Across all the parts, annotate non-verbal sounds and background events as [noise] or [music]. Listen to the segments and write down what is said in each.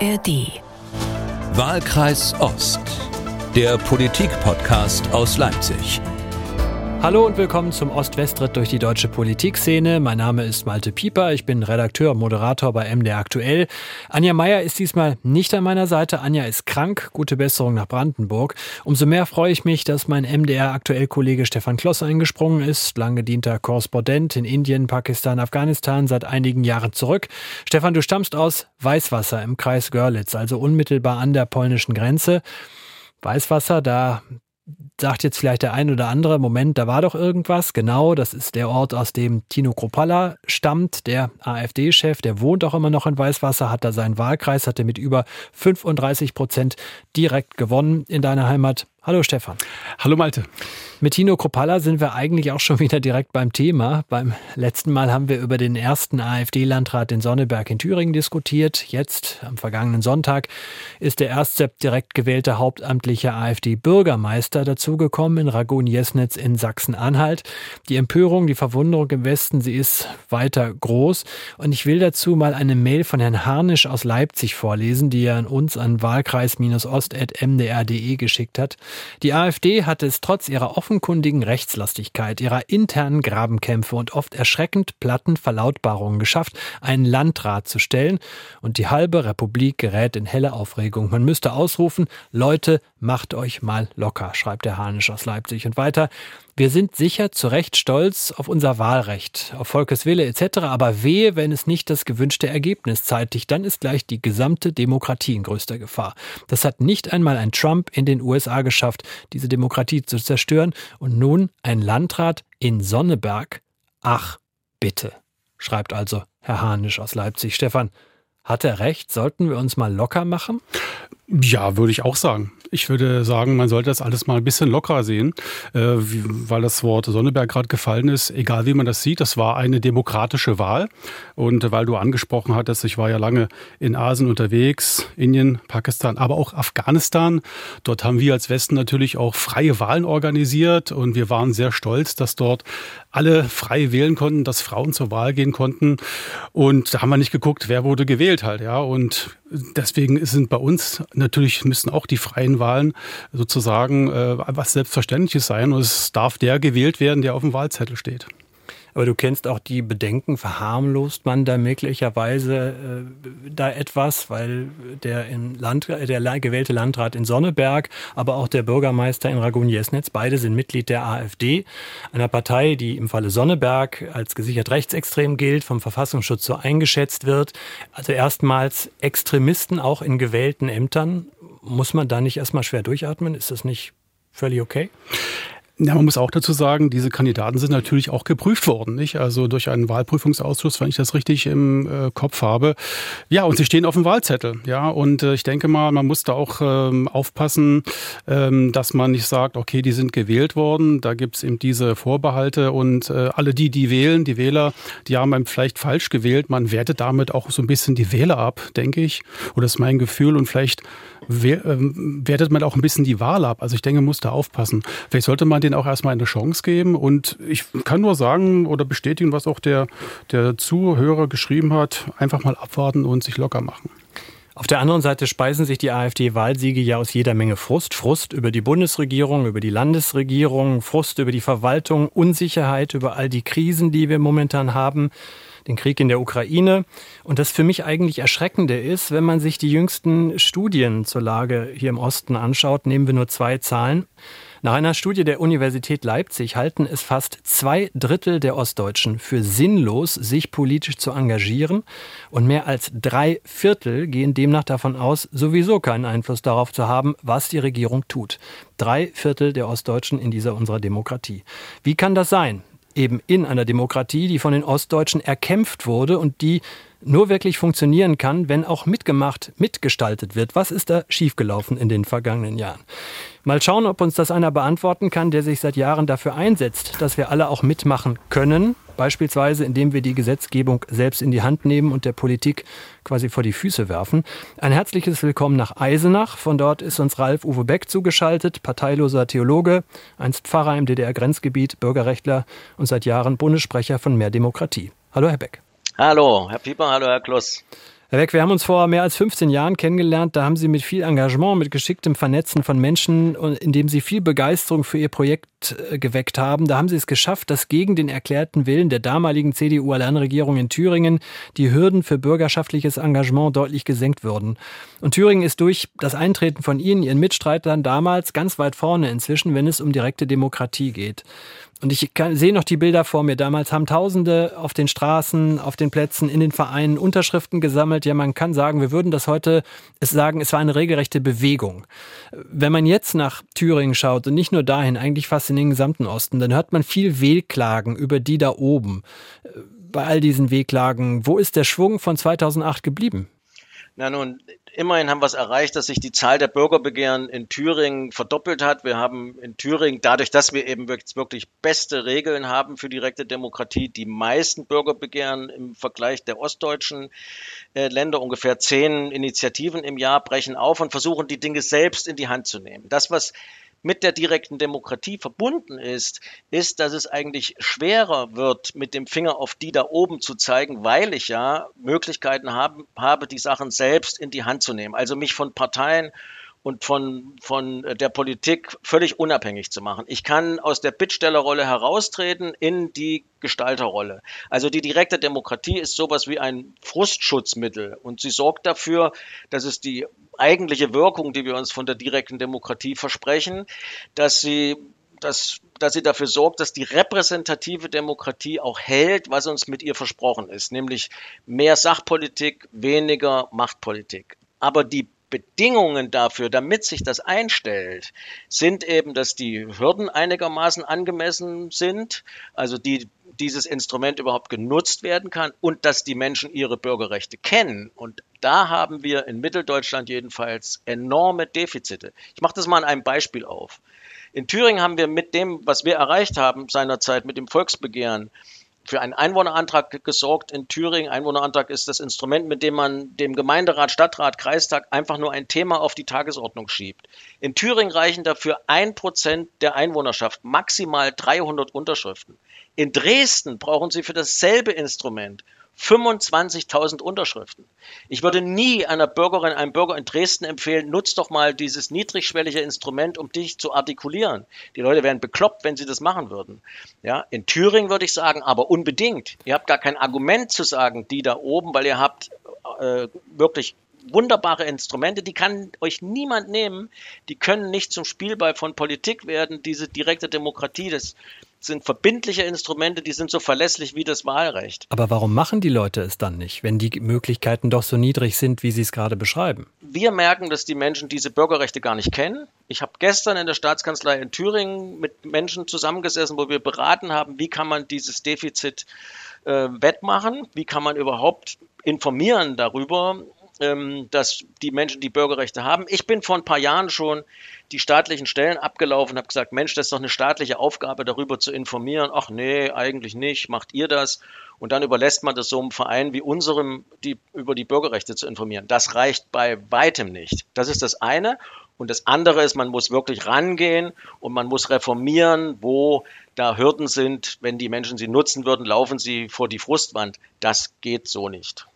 ARD. Wahlkreis Ost. Der Politik-Podcast aus Leipzig. Hallo und willkommen zum Ost-West-Ritt durch die deutsche Politikszene. Mein Name ist Malte Pieper, ich bin Redakteur und Moderator bei MDR Aktuell. Anja Meier ist diesmal nicht an meiner Seite. Anja ist krank. Gute Besserung nach Brandenburg. Umso mehr freue ich mich, dass mein MDR Aktuell-Kollege Stefan Kloss eingesprungen ist. Lang gedienter Korrespondent in Indien, Pakistan, Afghanistan, seit einigen Jahren zurück. Stefan, du stammst aus Weißwasser im Kreis Görlitz, also unmittelbar an der polnischen Grenze. Weißwasser, da sagt jetzt vielleicht der ein oder andere, Moment, da war doch irgendwas. Genau, das ist der Ort, aus dem Tino Kropalla stammt, der AfD-Chef, der wohnt auch immer noch in Weißwasser, hat da seinen Wahlkreis, hatte mit über 35 Prozent direkt gewonnen in deiner Heimat. Hallo Stefan. Hallo Malte. Mit Tino Kropalla sind wir eigentlich auch schon wieder direkt beim Thema. Beim letzten Mal haben wir über den ersten AfD-Landrat in Sonneberg in Thüringen diskutiert. Jetzt, am vergangenen Sonntag, ist der erste direkt gewählte hauptamtliche AfD-Bürgermeister dazugekommen in Ragun-Jesnitz in Sachsen-Anhalt. Die Empörung, die Verwunderung im Westen, sie ist weiter groß. Und ich will dazu mal eine Mail von Herrn Harnisch aus Leipzig vorlesen, die er an uns an wahlkreis-ost.mdr.de geschickt hat. Die AfD hat es trotz ihrer offenkundigen Rechtslastigkeit, ihrer internen Grabenkämpfe und oft erschreckend platten Verlautbarungen geschafft, einen Landrat zu stellen. Und die halbe Republik gerät in helle Aufregung. Man müsste ausrufen, Leute, macht euch mal locker, schreibt der Hanisch aus Leipzig. Und weiter, wir sind sicher zu Recht stolz auf unser Wahlrecht, auf Volkes Wille etc., aber wehe, wenn es nicht das gewünschte Ergebnis zeitigt, dann ist gleich die gesamte Demokratie in größter Gefahr. Das hat nicht einmal ein Trump in den USA geschafft, diese Demokratie zu zerstören und nun ein Landrat in Sonneberg. Ach, bitte, schreibt also Herr Hanisch aus Leipzig. Stefan, hat er recht? Sollten wir uns mal locker machen? Ja, würde ich auch sagen. Ich würde sagen, man sollte das alles mal ein bisschen lockerer sehen, äh, weil das Wort Sonneberg gerade gefallen ist. Egal wie man das sieht, das war eine demokratische Wahl. Und weil du angesprochen hattest, ich war ja lange in Asien unterwegs, Indien, Pakistan, aber auch Afghanistan. Dort haben wir als Westen natürlich auch freie Wahlen organisiert und wir waren sehr stolz, dass dort alle frei wählen konnten, dass Frauen zur Wahl gehen konnten. Und da haben wir nicht geguckt, wer wurde gewählt halt, ja. Und deswegen sind bei uns natürlich müssen auch die freien Wahlen sozusagen äh, was Selbstverständliches sein. Und es darf der gewählt werden, der auf dem Wahlzettel steht. Aber du kennst auch die Bedenken, verharmlost man da möglicherweise äh, da etwas, weil der, in Land, der gewählte Landrat in Sonneberg, aber auch der Bürgermeister in Ragun-Jesnitz, beide sind Mitglied der AfD, einer Partei, die im Falle Sonneberg als gesichert rechtsextrem gilt, vom Verfassungsschutz so eingeschätzt wird. Also erstmals Extremisten auch in gewählten Ämtern. Muss man da nicht erstmal schwer durchatmen? Ist das nicht völlig okay? Ja, man muss auch dazu sagen, diese Kandidaten sind natürlich auch geprüft worden, nicht? Also durch einen Wahlprüfungsausschuss, wenn ich das richtig im äh, Kopf habe. Ja, und sie stehen auf dem Wahlzettel, ja. Und äh, ich denke mal, man muss da auch ähm, aufpassen, ähm, dass man nicht sagt, okay, die sind gewählt worden. Da gibt's eben diese Vorbehalte und äh, alle die, die wählen, die Wähler, die haben vielleicht falsch gewählt. Man wertet damit auch so ein bisschen die Wähler ab, denke ich. Oder ist mein Gefühl. Und vielleicht ähm, wertet man auch ein bisschen die Wahl ab. Also ich denke, man muss da aufpassen. Vielleicht sollte man denen auch erstmal eine Chance geben. Und ich kann nur sagen oder bestätigen, was auch der, der Zuhörer geschrieben hat, einfach mal abwarten und sich locker machen. Auf der anderen Seite speisen sich die AfD-Wahlsiege ja aus jeder Menge Frust. Frust über die Bundesregierung, über die Landesregierung, Frust über die Verwaltung, Unsicherheit über all die Krisen, die wir momentan haben den Krieg in der Ukraine. Und das für mich eigentlich Erschreckende ist, wenn man sich die jüngsten Studien zur Lage hier im Osten anschaut, nehmen wir nur zwei Zahlen. Nach einer Studie der Universität Leipzig halten es fast zwei Drittel der Ostdeutschen für sinnlos, sich politisch zu engagieren. Und mehr als drei Viertel gehen demnach davon aus, sowieso keinen Einfluss darauf zu haben, was die Regierung tut. Drei Viertel der Ostdeutschen in dieser unserer Demokratie. Wie kann das sein? eben in einer Demokratie, die von den Ostdeutschen erkämpft wurde und die nur wirklich funktionieren kann, wenn auch mitgemacht, mitgestaltet wird. Was ist da schiefgelaufen in den vergangenen Jahren? Mal schauen, ob uns das einer beantworten kann, der sich seit Jahren dafür einsetzt, dass wir alle auch mitmachen können. Beispielsweise, indem wir die Gesetzgebung selbst in die Hand nehmen und der Politik quasi vor die Füße werfen. Ein herzliches Willkommen nach Eisenach. Von dort ist uns Ralf Uwe Beck zugeschaltet, parteiloser Theologe, einst Pfarrer im DDR-Grenzgebiet, Bürgerrechtler und seit Jahren Bundessprecher von Mehr Demokratie. Hallo, Herr Beck. Hallo, Herr Pieper, hallo, Herr Kloss. Herr Beck, wir haben uns vor mehr als 15 Jahren kennengelernt. Da haben Sie mit viel Engagement, mit geschicktem Vernetzen von Menschen, indem Sie viel Begeisterung für Ihr Projekt äh, geweckt haben, da haben Sie es geschafft, dass gegen den erklärten Willen der damaligen CDU-Alleinregierung in Thüringen die Hürden für bürgerschaftliches Engagement deutlich gesenkt wurden. Und Thüringen ist durch das Eintreten von Ihnen, Ihren Mitstreitern damals ganz weit vorne inzwischen, wenn es um direkte Demokratie geht. Und ich kann, sehe noch die Bilder vor mir. Damals haben Tausende auf den Straßen, auf den Plätzen, in den Vereinen Unterschriften gesammelt. Ja, man kann sagen, wir würden das heute sagen, es war eine regelrechte Bewegung. Wenn man jetzt nach Thüringen schaut und nicht nur dahin, eigentlich fast in den gesamten Osten, dann hört man viel Wehklagen über die da oben. Bei all diesen Wehklagen, wo ist der Schwung von 2008 geblieben? Na nun, immerhin haben wir es erreicht, dass sich die Zahl der Bürgerbegehren in Thüringen verdoppelt hat. Wir haben in Thüringen, dadurch, dass wir eben wirklich beste Regeln haben für direkte Demokratie, die meisten Bürgerbegehren im Vergleich der ostdeutschen äh, Länder. Ungefähr zehn Initiativen im Jahr brechen auf und versuchen, die Dinge selbst in die Hand zu nehmen. Das, was mit der direkten Demokratie verbunden ist, ist, dass es eigentlich schwerer wird, mit dem Finger auf die da oben zu zeigen, weil ich ja Möglichkeiten haben, habe, die Sachen selbst in die Hand zu nehmen. Also mich von Parteien und von, von der Politik völlig unabhängig zu machen. Ich kann aus der Bittstellerrolle heraustreten in die Gestalterrolle. Also die direkte Demokratie ist sowas wie ein Frustschutzmittel und sie sorgt dafür, dass es die eigentliche Wirkung, die wir uns von der direkten Demokratie versprechen, dass sie dass, dass sie dafür sorgt, dass die repräsentative Demokratie auch hält, was uns mit ihr versprochen ist, nämlich mehr Sachpolitik, weniger Machtpolitik. Aber die Bedingungen dafür, damit sich das einstellt, sind eben, dass die Hürden einigermaßen angemessen sind, also die dieses Instrument überhaupt genutzt werden kann und dass die Menschen ihre Bürgerrechte kennen. Und da haben wir in Mitteldeutschland jedenfalls enorme Defizite. Ich mache das mal an einem Beispiel auf. In Thüringen haben wir mit dem, was wir erreicht haben seinerzeit mit dem Volksbegehren, für einen Einwohnerantrag gesorgt in Thüringen. Einwohnerantrag ist das Instrument, mit dem man dem Gemeinderat, Stadtrat, Kreistag einfach nur ein Thema auf die Tagesordnung schiebt. In Thüringen reichen dafür ein Prozent der Einwohnerschaft, maximal 300 Unterschriften. In Dresden brauchen sie für dasselbe Instrument 25.000 Unterschriften. Ich würde nie einer Bürgerin, einem Bürger in Dresden empfehlen, nutzt doch mal dieses niedrigschwellige Instrument, um dich zu artikulieren. Die Leute wären bekloppt, wenn sie das machen würden. Ja, in Thüringen würde ich sagen, aber unbedingt. Ihr habt gar kein Argument zu sagen, die da oben, weil ihr habt äh, wirklich wunderbare Instrumente, die kann euch niemand nehmen. Die können nicht zum Spielball von Politik werden. Diese direkte Demokratie, das sind verbindliche Instrumente, die sind so verlässlich wie das Wahlrecht. Aber warum machen die Leute es dann nicht, wenn die Möglichkeiten doch so niedrig sind, wie Sie es gerade beschreiben? Wir merken, dass die Menschen diese Bürgerrechte gar nicht kennen. Ich habe gestern in der Staatskanzlei in Thüringen mit Menschen zusammengesessen, wo wir beraten haben, wie kann man dieses Defizit äh, wettmachen, wie kann man überhaupt informieren darüber, dass die Menschen die Bürgerrechte haben. Ich bin vor ein paar Jahren schon die staatlichen Stellen abgelaufen und habe gesagt, Mensch, das ist doch eine staatliche Aufgabe, darüber zu informieren. Ach nee, eigentlich nicht, macht ihr das? Und dann überlässt man das so einem Verein wie unserem, die, über die Bürgerrechte zu informieren. Das reicht bei weitem nicht. Das ist das eine. Und das andere ist, man muss wirklich rangehen und man muss reformieren, wo da Hürden sind. Wenn die Menschen sie nutzen würden, laufen sie vor die Frustwand. Das geht so nicht.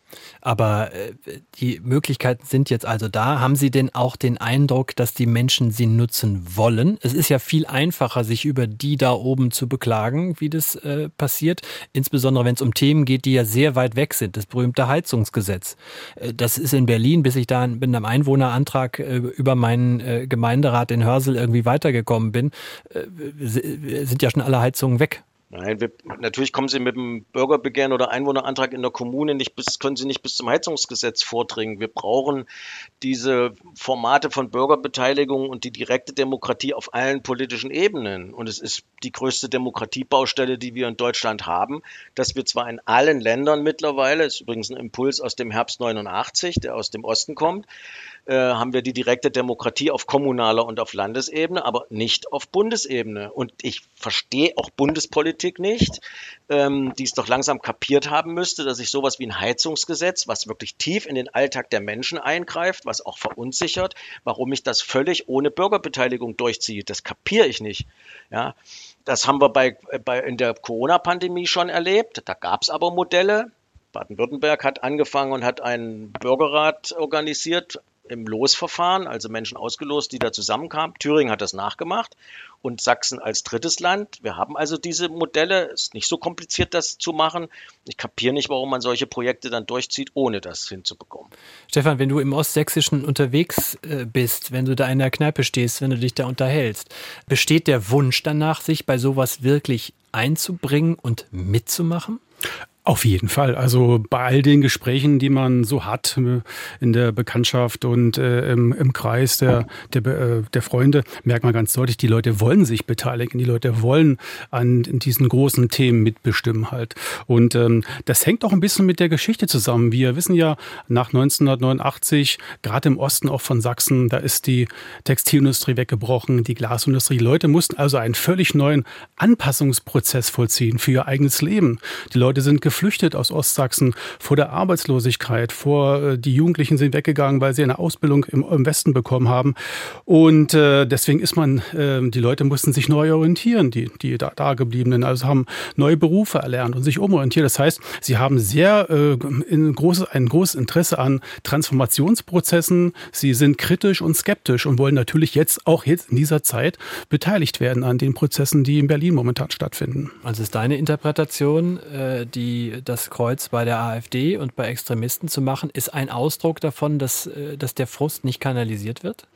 Aber äh, die Möglichkeiten sind jetzt also da. Haben Sie denn auch den Eindruck, dass die Menschen sie nutzen wollen? Es ist ja viel einfacher, sich über die da oben zu beklagen, wie das äh, passiert. Insbesondere wenn es um Themen geht, die ja sehr weit weg sind. Das berühmte Heizungsgesetz. Äh, das ist in Berlin, bis ich da mit einem Einwohnerantrag äh, über meinen äh, Gemeinderat in Hörsel irgendwie weitergekommen bin, äh, sind ja schon alle Heizungen weg. Nein, wir, natürlich kommen Sie mit dem Bürgerbegehren oder Einwohnerantrag in der Kommune nicht bis, können Sie nicht bis zum Heizungsgesetz vordringen. Wir brauchen diese Formate von Bürgerbeteiligung und die direkte Demokratie auf allen politischen Ebenen. Und es ist die größte Demokratiebaustelle, die wir in Deutschland haben, dass wir zwar in allen Ländern mittlerweile, ist übrigens ein Impuls aus dem Herbst 89, der aus dem Osten kommt, äh, haben wir die direkte Demokratie auf kommunaler und auf Landesebene, aber nicht auf Bundesebene. Und ich verstehe auch Bundespolitik nicht, ähm, die es doch langsam kapiert haben müsste, dass ich sowas wie ein Heizungsgesetz, was wirklich tief in den Alltag der Menschen eingreift, was auch verunsichert, warum ich das völlig ohne Bürgerbeteiligung durchziehe. Das kapiere ich nicht. Ja, das haben wir bei, bei in der Corona-Pandemie schon erlebt. Da gab es aber Modelle, Baden-Württemberg hat angefangen und hat einen Bürgerrat organisiert im Losverfahren, also Menschen ausgelost, die da zusammenkamen. Thüringen hat das nachgemacht und Sachsen als drittes Land. Wir haben also diese Modelle. Es ist nicht so kompliziert, das zu machen. Ich kapiere nicht, warum man solche Projekte dann durchzieht, ohne das hinzubekommen. Stefan, wenn du im Ostsächsischen unterwegs äh, bist, wenn du da in der Kneipe stehst, wenn du dich da unterhältst, besteht der Wunsch danach, sich bei sowas wirklich einzubringen und mitzumachen? Auf jeden Fall. Also bei all den Gesprächen, die man so hat äh, in der Bekanntschaft und äh, im, im, Kreis der, der, äh, der, Freunde, merkt man ganz deutlich, die Leute wollen sich beteiligen, die Leute wollen an diesen großen Themen mitbestimmen halt. Und ähm, das hängt auch ein bisschen mit der Geschichte zusammen. Wir wissen ja, nach 1989, gerade im Osten auch von Sachsen, da ist die Textilindustrie weggebrochen, die Glasindustrie. Leute mussten also einen völlig neuen Anpassungsprozess vollziehen für ihr eigenes Leben. Die Leute sind geflüchtet aus Ostsachsen vor der Arbeitslosigkeit, vor äh, die Jugendlichen sind weggegangen, weil sie eine Ausbildung im, im Westen bekommen haben. Und äh, deswegen ist man, äh, die Leute mussten sich neu orientieren, die, die da, da gebliebenen, also haben neue Berufe erlernt und sich umorientiert. Das heißt, sie haben sehr äh, ein, großes, ein großes Interesse an Transformationsprozessen. Sie sind kritisch und skeptisch und wollen natürlich jetzt auch jetzt in dieser Zeit beteiligt werden an den Prozessen, die in Berlin momentan stattfinden. Also ist deine Interpretation, äh, das Kreuz bei der AfD und bei Extremisten zu machen, ist ein Ausdruck davon, dass, äh, dass der Frust nicht kanalisiert wird?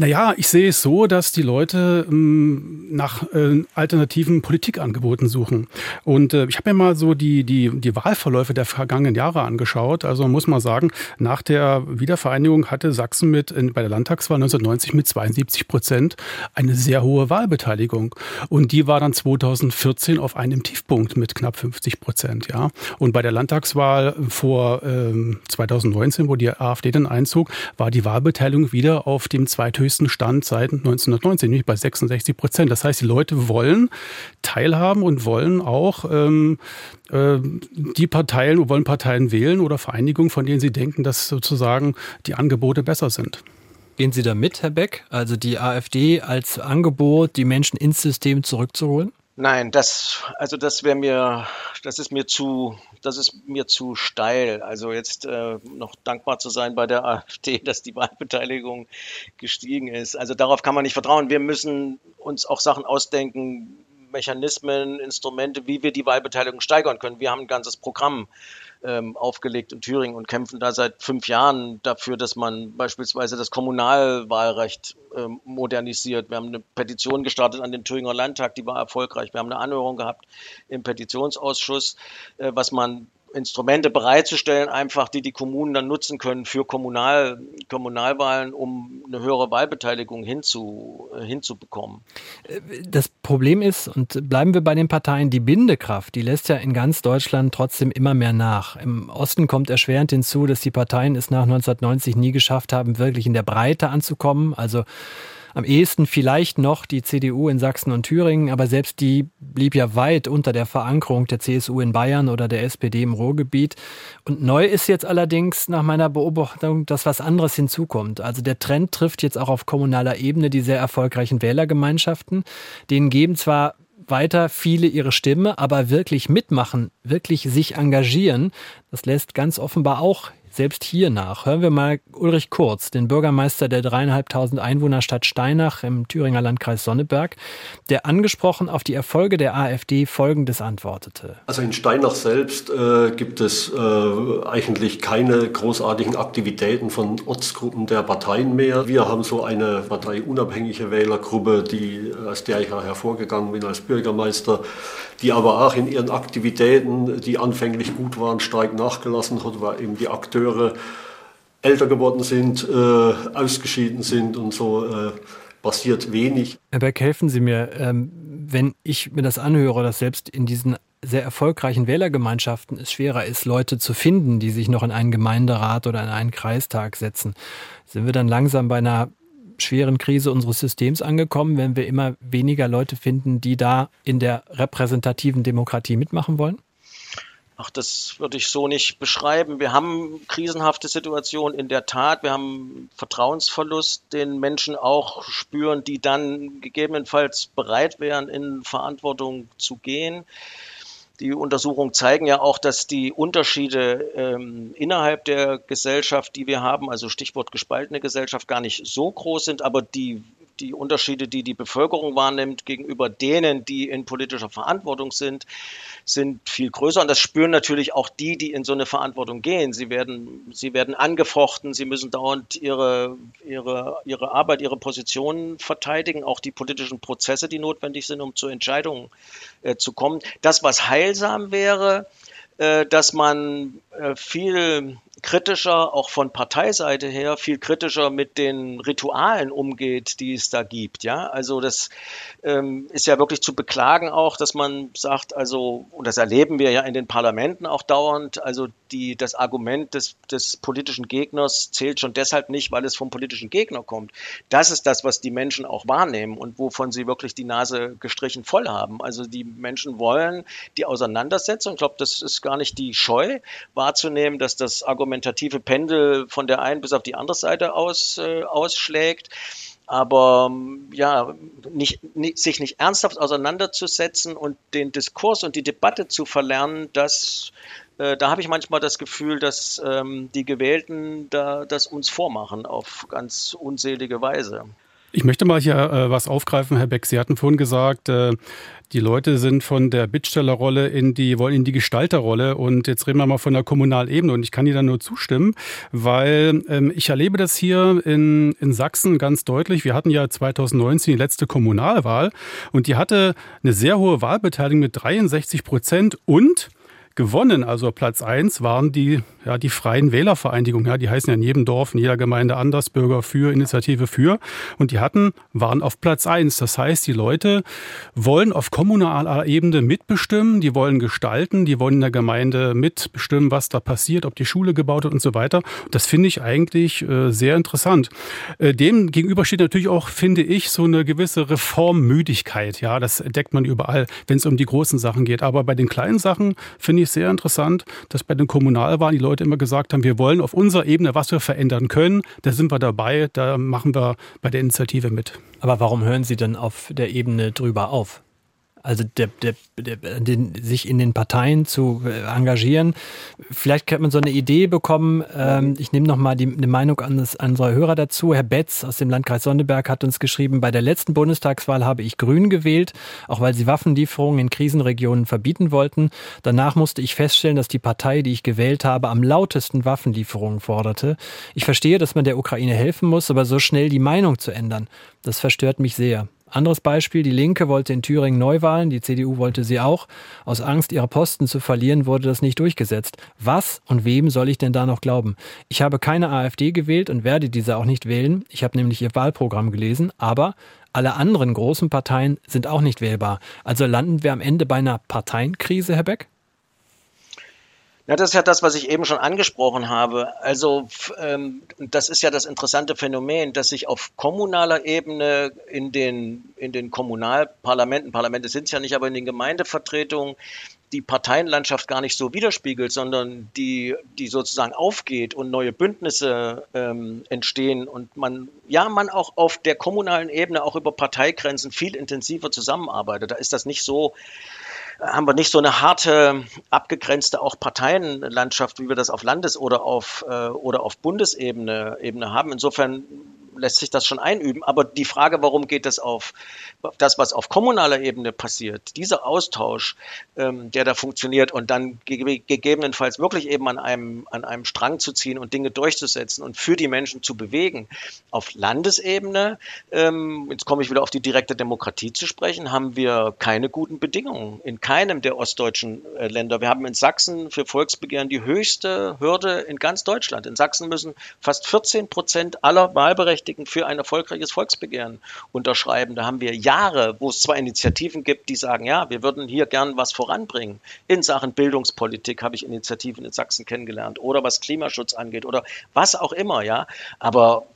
Naja, ich sehe es so, dass die Leute ähm, nach äh, alternativen Politikangeboten suchen. Und äh, ich habe mir mal so die, die, die Wahlverläufe der vergangenen Jahre angeschaut. Also muss man sagen, nach der Wiedervereinigung hatte Sachsen mit in, bei der Landtagswahl 1990 mit 72 Prozent eine sehr hohe Wahlbeteiligung. Und die war dann 2014 auf einem Tiefpunkt mit knapp 50 Prozent. Ja. Und bei der Landtagswahl vor ähm, 2019, wo die AfD dann einzog, war die Wahlbeteiligung wieder auf dem zweithöchsten höchsten Stand seit 1990, nämlich bei 66 Prozent. Das heißt, die Leute wollen teilhaben und wollen auch ähm, äh, die Parteien, wollen Parteien wählen oder Vereinigungen, von denen sie denken, dass sozusagen die Angebote besser sind. Gehen Sie da mit, Herr Beck? Also die AfD als Angebot, die Menschen ins System zurückzuholen? Nein, das, also das wäre mir, das ist mir zu, das ist mir zu steil. Also jetzt äh, noch dankbar zu sein bei der AfD, [laughs] dass die Wahlbeteiligung gestiegen ist. Also darauf kann man nicht vertrauen. Wir müssen uns auch Sachen ausdenken, Mechanismen, Instrumente, wie wir die Wahlbeteiligung steigern können. Wir haben ein ganzes Programm ähm, aufgelegt in Thüringen und kämpfen da seit fünf Jahren dafür, dass man beispielsweise das Kommunalwahlrecht ähm, modernisiert. Wir haben eine Petition gestartet an den Thüringer Landtag, die war erfolgreich. Wir haben eine Anhörung gehabt im Petitionsausschuss, äh, was man Instrumente bereitzustellen, einfach die die Kommunen dann nutzen können für Kommunal, Kommunalwahlen, um eine höhere Wahlbeteiligung hinzu, äh, hinzubekommen. Das Problem ist, und bleiben wir bei den Parteien, die Bindekraft, die lässt ja in ganz Deutschland trotzdem immer mehr nach. Im Osten kommt erschwerend hinzu, dass die Parteien es nach 1990 nie geschafft haben, wirklich in der Breite anzukommen. Also am ehesten vielleicht noch die CDU in Sachsen und Thüringen, aber selbst die blieb ja weit unter der Verankerung der CSU in Bayern oder der SPD im Ruhrgebiet. Und neu ist jetzt allerdings nach meiner Beobachtung, dass was anderes hinzukommt. Also der Trend trifft jetzt auch auf kommunaler Ebene die sehr erfolgreichen Wählergemeinschaften. Denen geben zwar weiter viele ihre Stimme, aber wirklich mitmachen, wirklich sich engagieren, das lässt ganz offenbar auch selbst hier nach. Hören wir mal Ulrich Kurz, den Bürgermeister der dreieinhalbtausend Einwohnerstadt Steinach im Thüringer Landkreis Sonneberg, der angesprochen auf die Erfolge der AfD Folgendes antwortete. Also in Steinach selbst äh, gibt es äh, eigentlich keine großartigen Aktivitäten von Ortsgruppen der Parteien mehr. Wir haben so eine parteiunabhängige Wählergruppe, die, aus der ich hervorgegangen bin als Bürgermeister, die aber auch in ihren Aktivitäten, die anfänglich gut waren, stark nachgelassen hat, weil eben die Akteure älter geworden sind, äh, ausgeschieden sind und so äh, passiert wenig. Herr Beck, helfen Sie mir, ähm, wenn ich mir das anhöre, dass selbst in diesen sehr erfolgreichen Wählergemeinschaften es schwerer ist, Leute zu finden, die sich noch in einen Gemeinderat oder in einen Kreistag setzen, sind wir dann langsam bei einer schweren Krise unseres Systems angekommen, wenn wir immer weniger Leute finden, die da in der repräsentativen Demokratie mitmachen wollen? Ach, das würde ich so nicht beschreiben. Wir haben krisenhafte Situationen in der Tat. Wir haben Vertrauensverlust, den Menschen auch spüren, die dann gegebenenfalls bereit wären, in Verantwortung zu gehen. die Untersuchungen zeigen ja auch, dass die Unterschiede ähm, innerhalb der Gesellschaft, die wir haben, also Stichwort gespaltene Gesellschaft, gar nicht so groß sind, aber die die Unterschiede, die die Bevölkerung wahrnimmt gegenüber denen, die in politischer Verantwortung sind, sind viel größer. Und das spüren natürlich auch die, die in so eine Verantwortung gehen. Sie werden, sie werden angefochten, sie müssen dauernd ihre, ihre, ihre Arbeit, ihre Positionen verteidigen, auch die politischen Prozesse, die notwendig sind, um zu Entscheidungen äh, zu kommen. Das, was heilsam wäre, äh, dass man äh, viel kritischer, auch von Parteiseite her, viel kritischer mit den Ritualen umgeht, die es da gibt. Ja, also das ähm, ist ja wirklich zu beklagen auch, dass man sagt, also, und das erleben wir ja in den Parlamenten auch dauernd, also die, das Argument des, des politischen Gegners zählt schon deshalb nicht, weil es vom politischen Gegner kommt. Das ist das, was die Menschen auch wahrnehmen und wovon sie wirklich die Nase gestrichen voll haben. Also die Menschen wollen die Auseinandersetzung, ich glaube, das ist gar nicht die Scheu wahrzunehmen, dass das argumentative Pendel von der einen bis auf die andere Seite aus, äh, ausschlägt aber ja, nicht, nicht, sich nicht ernsthaft auseinanderzusetzen und den Diskurs und die Debatte zu verlernen, das äh, da habe ich manchmal das Gefühl, dass ähm, die Gewählten da das uns vormachen auf ganz unselige Weise. Ich möchte mal hier äh, was aufgreifen, Herr Beck. Sie hatten vorhin gesagt, äh, die Leute sind von der Bittstellerrolle in die, wollen in die Gestalterrolle. Und jetzt reden wir mal von der Kommunalebene. Und ich kann Ihnen da nur zustimmen, weil ähm, ich erlebe das hier in, in Sachsen ganz deutlich. Wir hatten ja 2019 die letzte Kommunalwahl und die hatte eine sehr hohe Wahlbeteiligung mit 63 Prozent und gewonnen, also Platz eins waren die, ja, die freien Wählervereinigungen. Ja, die heißen ja in jedem Dorf, in jeder Gemeinde anders, Bürger für, Initiative für. Und die hatten, waren auf Platz eins. Das heißt, die Leute wollen auf kommunaler Ebene mitbestimmen, die wollen gestalten, die wollen in der Gemeinde mitbestimmen, was da passiert, ob die Schule gebaut wird und so weiter. Das finde ich eigentlich äh, sehr interessant. Äh, dem gegenüber steht natürlich auch, finde ich, so eine gewisse Reformmüdigkeit. Ja, das entdeckt man überall, wenn es um die großen Sachen geht. Aber bei den kleinen Sachen finde ich ich sehr interessant, dass bei den Kommunalwahlen die Leute immer gesagt haben, wir wollen auf unserer Ebene, was wir verändern können, da sind wir dabei, da machen wir bei der Initiative mit. Aber warum hören Sie denn auf der Ebene drüber auf? Also der, der, der, den, sich in den Parteien zu äh, engagieren. Vielleicht könnte man so eine Idee bekommen. Ähm, ich nehme nochmal die Meinung an, das, an unsere Hörer dazu. Herr Betz aus dem Landkreis Sonneberg hat uns geschrieben, bei der letzten Bundestagswahl habe ich Grün gewählt, auch weil sie Waffenlieferungen in Krisenregionen verbieten wollten. Danach musste ich feststellen, dass die Partei, die ich gewählt habe, am lautesten Waffenlieferungen forderte. Ich verstehe, dass man der Ukraine helfen muss, aber so schnell die Meinung zu ändern, das verstört mich sehr. Anderes Beispiel, die Linke wollte in Thüringen Neuwahlen, die CDU wollte sie auch. Aus Angst, ihre Posten zu verlieren, wurde das nicht durchgesetzt. Was und wem soll ich denn da noch glauben? Ich habe keine AfD gewählt und werde diese auch nicht wählen. Ich habe nämlich ihr Wahlprogramm gelesen, aber alle anderen großen Parteien sind auch nicht wählbar. Also landen wir am Ende bei einer Parteienkrise, Herr Beck? Ja, das ist ja das, was ich eben schon angesprochen habe. Also ähm, das ist ja das interessante Phänomen, dass sich auf kommunaler Ebene in den, in den Kommunalparlamenten, Parlamente sind es ja nicht, aber in den Gemeindevertretungen die Parteienlandschaft gar nicht so widerspiegelt, sondern die, die sozusagen aufgeht und neue Bündnisse ähm, entstehen und man, ja, man auch auf der kommunalen Ebene auch über Parteigrenzen viel intensiver zusammenarbeitet. Da ist das nicht so, haben wir nicht so eine harte, abgegrenzte auch Parteienlandschaft, wie wir das auf Landes- oder auf, äh, oder auf Bundesebene Ebene haben. Insofern lässt sich das schon einüben. Aber die Frage, warum geht das auf das, was auf kommunaler Ebene passiert, dieser Austausch, ähm, der da funktioniert und dann ge gegebenenfalls wirklich eben an einem, an einem Strang zu ziehen und Dinge durchzusetzen und für die Menschen zu bewegen. Auf Landesebene, ähm, jetzt komme ich wieder auf die direkte Demokratie zu sprechen, haben wir keine guten Bedingungen in keinem der ostdeutschen äh, Länder. Wir haben in Sachsen für Volksbegehren die höchste Hürde in ganz Deutschland. In Sachsen müssen fast 14 Prozent aller Wahlberechtigten Berechtigten für ein erfolgreiches Volksbegehren unterschreiben. Da haben wir Jahre, wo es zwar Initiativen gibt, die sagen, ja, wir würden hier gern was voranbringen. In Sachen Bildungspolitik habe ich Initiativen in Sachsen kennengelernt oder was Klimaschutz angeht oder was auch immer, ja. Aber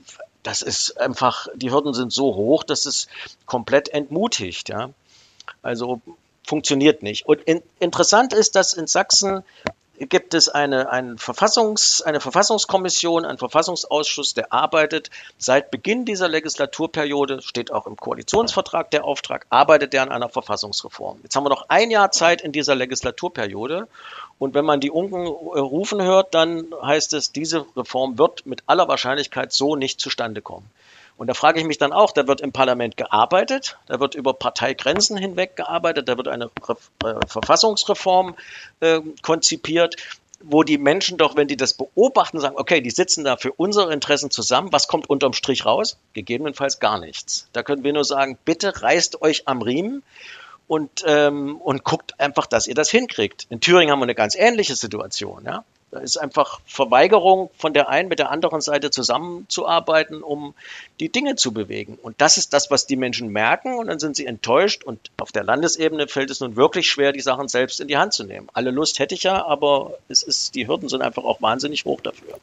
das ist einfach, die Hürden sind so hoch, dass es komplett entmutigt, ja. Also funktioniert nicht. Und in, interessant ist, dass in Sachsen gibt es eine, eine, Verfassungs, eine Verfassungskommission, einen Verfassungsausschuss, der arbeitet seit Beginn dieser Legislaturperiode, steht auch im Koalitionsvertrag der Auftrag, arbeitet der an einer Verfassungsreform. Jetzt haben wir noch ein Jahr Zeit in dieser Legislaturperiode und wenn man die Unken rufen hört, dann heißt es, diese Reform wird mit aller Wahrscheinlichkeit so nicht zustande kommen. Und da frage ich mich dann auch, da wird im Parlament gearbeitet, da wird über Parteigrenzen hinweg gearbeitet, da wird eine äh, Verfassungsreform äh, konzipiert, wo die Menschen doch, wenn die das beobachten, sagen, okay, die sitzen da für unsere Interessen zusammen, was kommt unterm Strich raus? Gegebenenfalls gar nichts. Da können wir nur sagen, bitte reißt euch am Riemen und, ähm, und guckt einfach, dass ihr das hinkriegt. In Thüringen haben wir eine ganz ähnliche Situation. Ja? Da ist einfach Verweigerung, von der einen mit der anderen Seite zusammenzuarbeiten, um die Dinge zu bewegen. Und das ist das, was die Menschen merken und dann sind sie enttäuscht. Und auf der Landesebene fällt es nun wirklich schwer, die Sachen selbst in die Hand zu nehmen. Alle Lust hätte ich ja, aber es ist, die Hürden sind einfach auch wahnsinnig hoch dafür.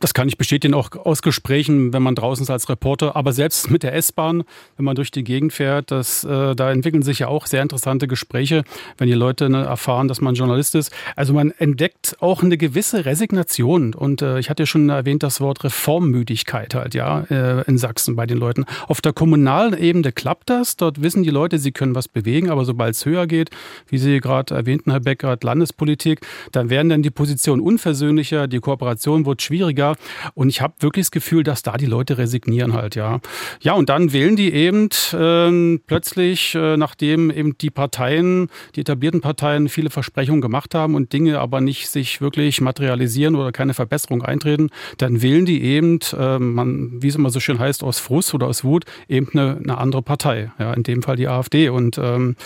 Das kann ich bestätigen, auch aus Gesprächen, wenn man draußen ist als Reporter. Aber selbst mit der S-Bahn, wenn man durch die Gegend fährt, das, äh, da entwickeln sich ja auch sehr interessante Gespräche, wenn die Leute ne, erfahren, dass man Journalist ist. Also man entdeckt auch eine gewisse Resignation. Und äh, ich hatte ja schon erwähnt, das Wort Reformmüdigkeit halt, ja, äh, in Sachsen bei den Leuten. Auf der kommunalen Ebene klappt das. Dort wissen die Leute, sie können was bewegen. Aber sobald es höher geht, wie Sie gerade erwähnten, Herr Becker, Landespolitik, dann werden dann die Positionen unversöhnlicher, die Kooperation wird schwieriger weniger. Und ich habe wirklich das Gefühl, dass da die Leute resignieren halt, ja. Ja, und dann wählen die eben äh, plötzlich, äh, nachdem eben die Parteien, die etablierten Parteien viele Versprechungen gemacht haben und Dinge aber nicht sich wirklich materialisieren oder keine Verbesserung eintreten, dann wählen die eben, äh, man, wie es immer so schön heißt, aus Frust oder aus Wut, eben eine, eine andere Partei. Ja, in dem Fall die AfD. Und ähm,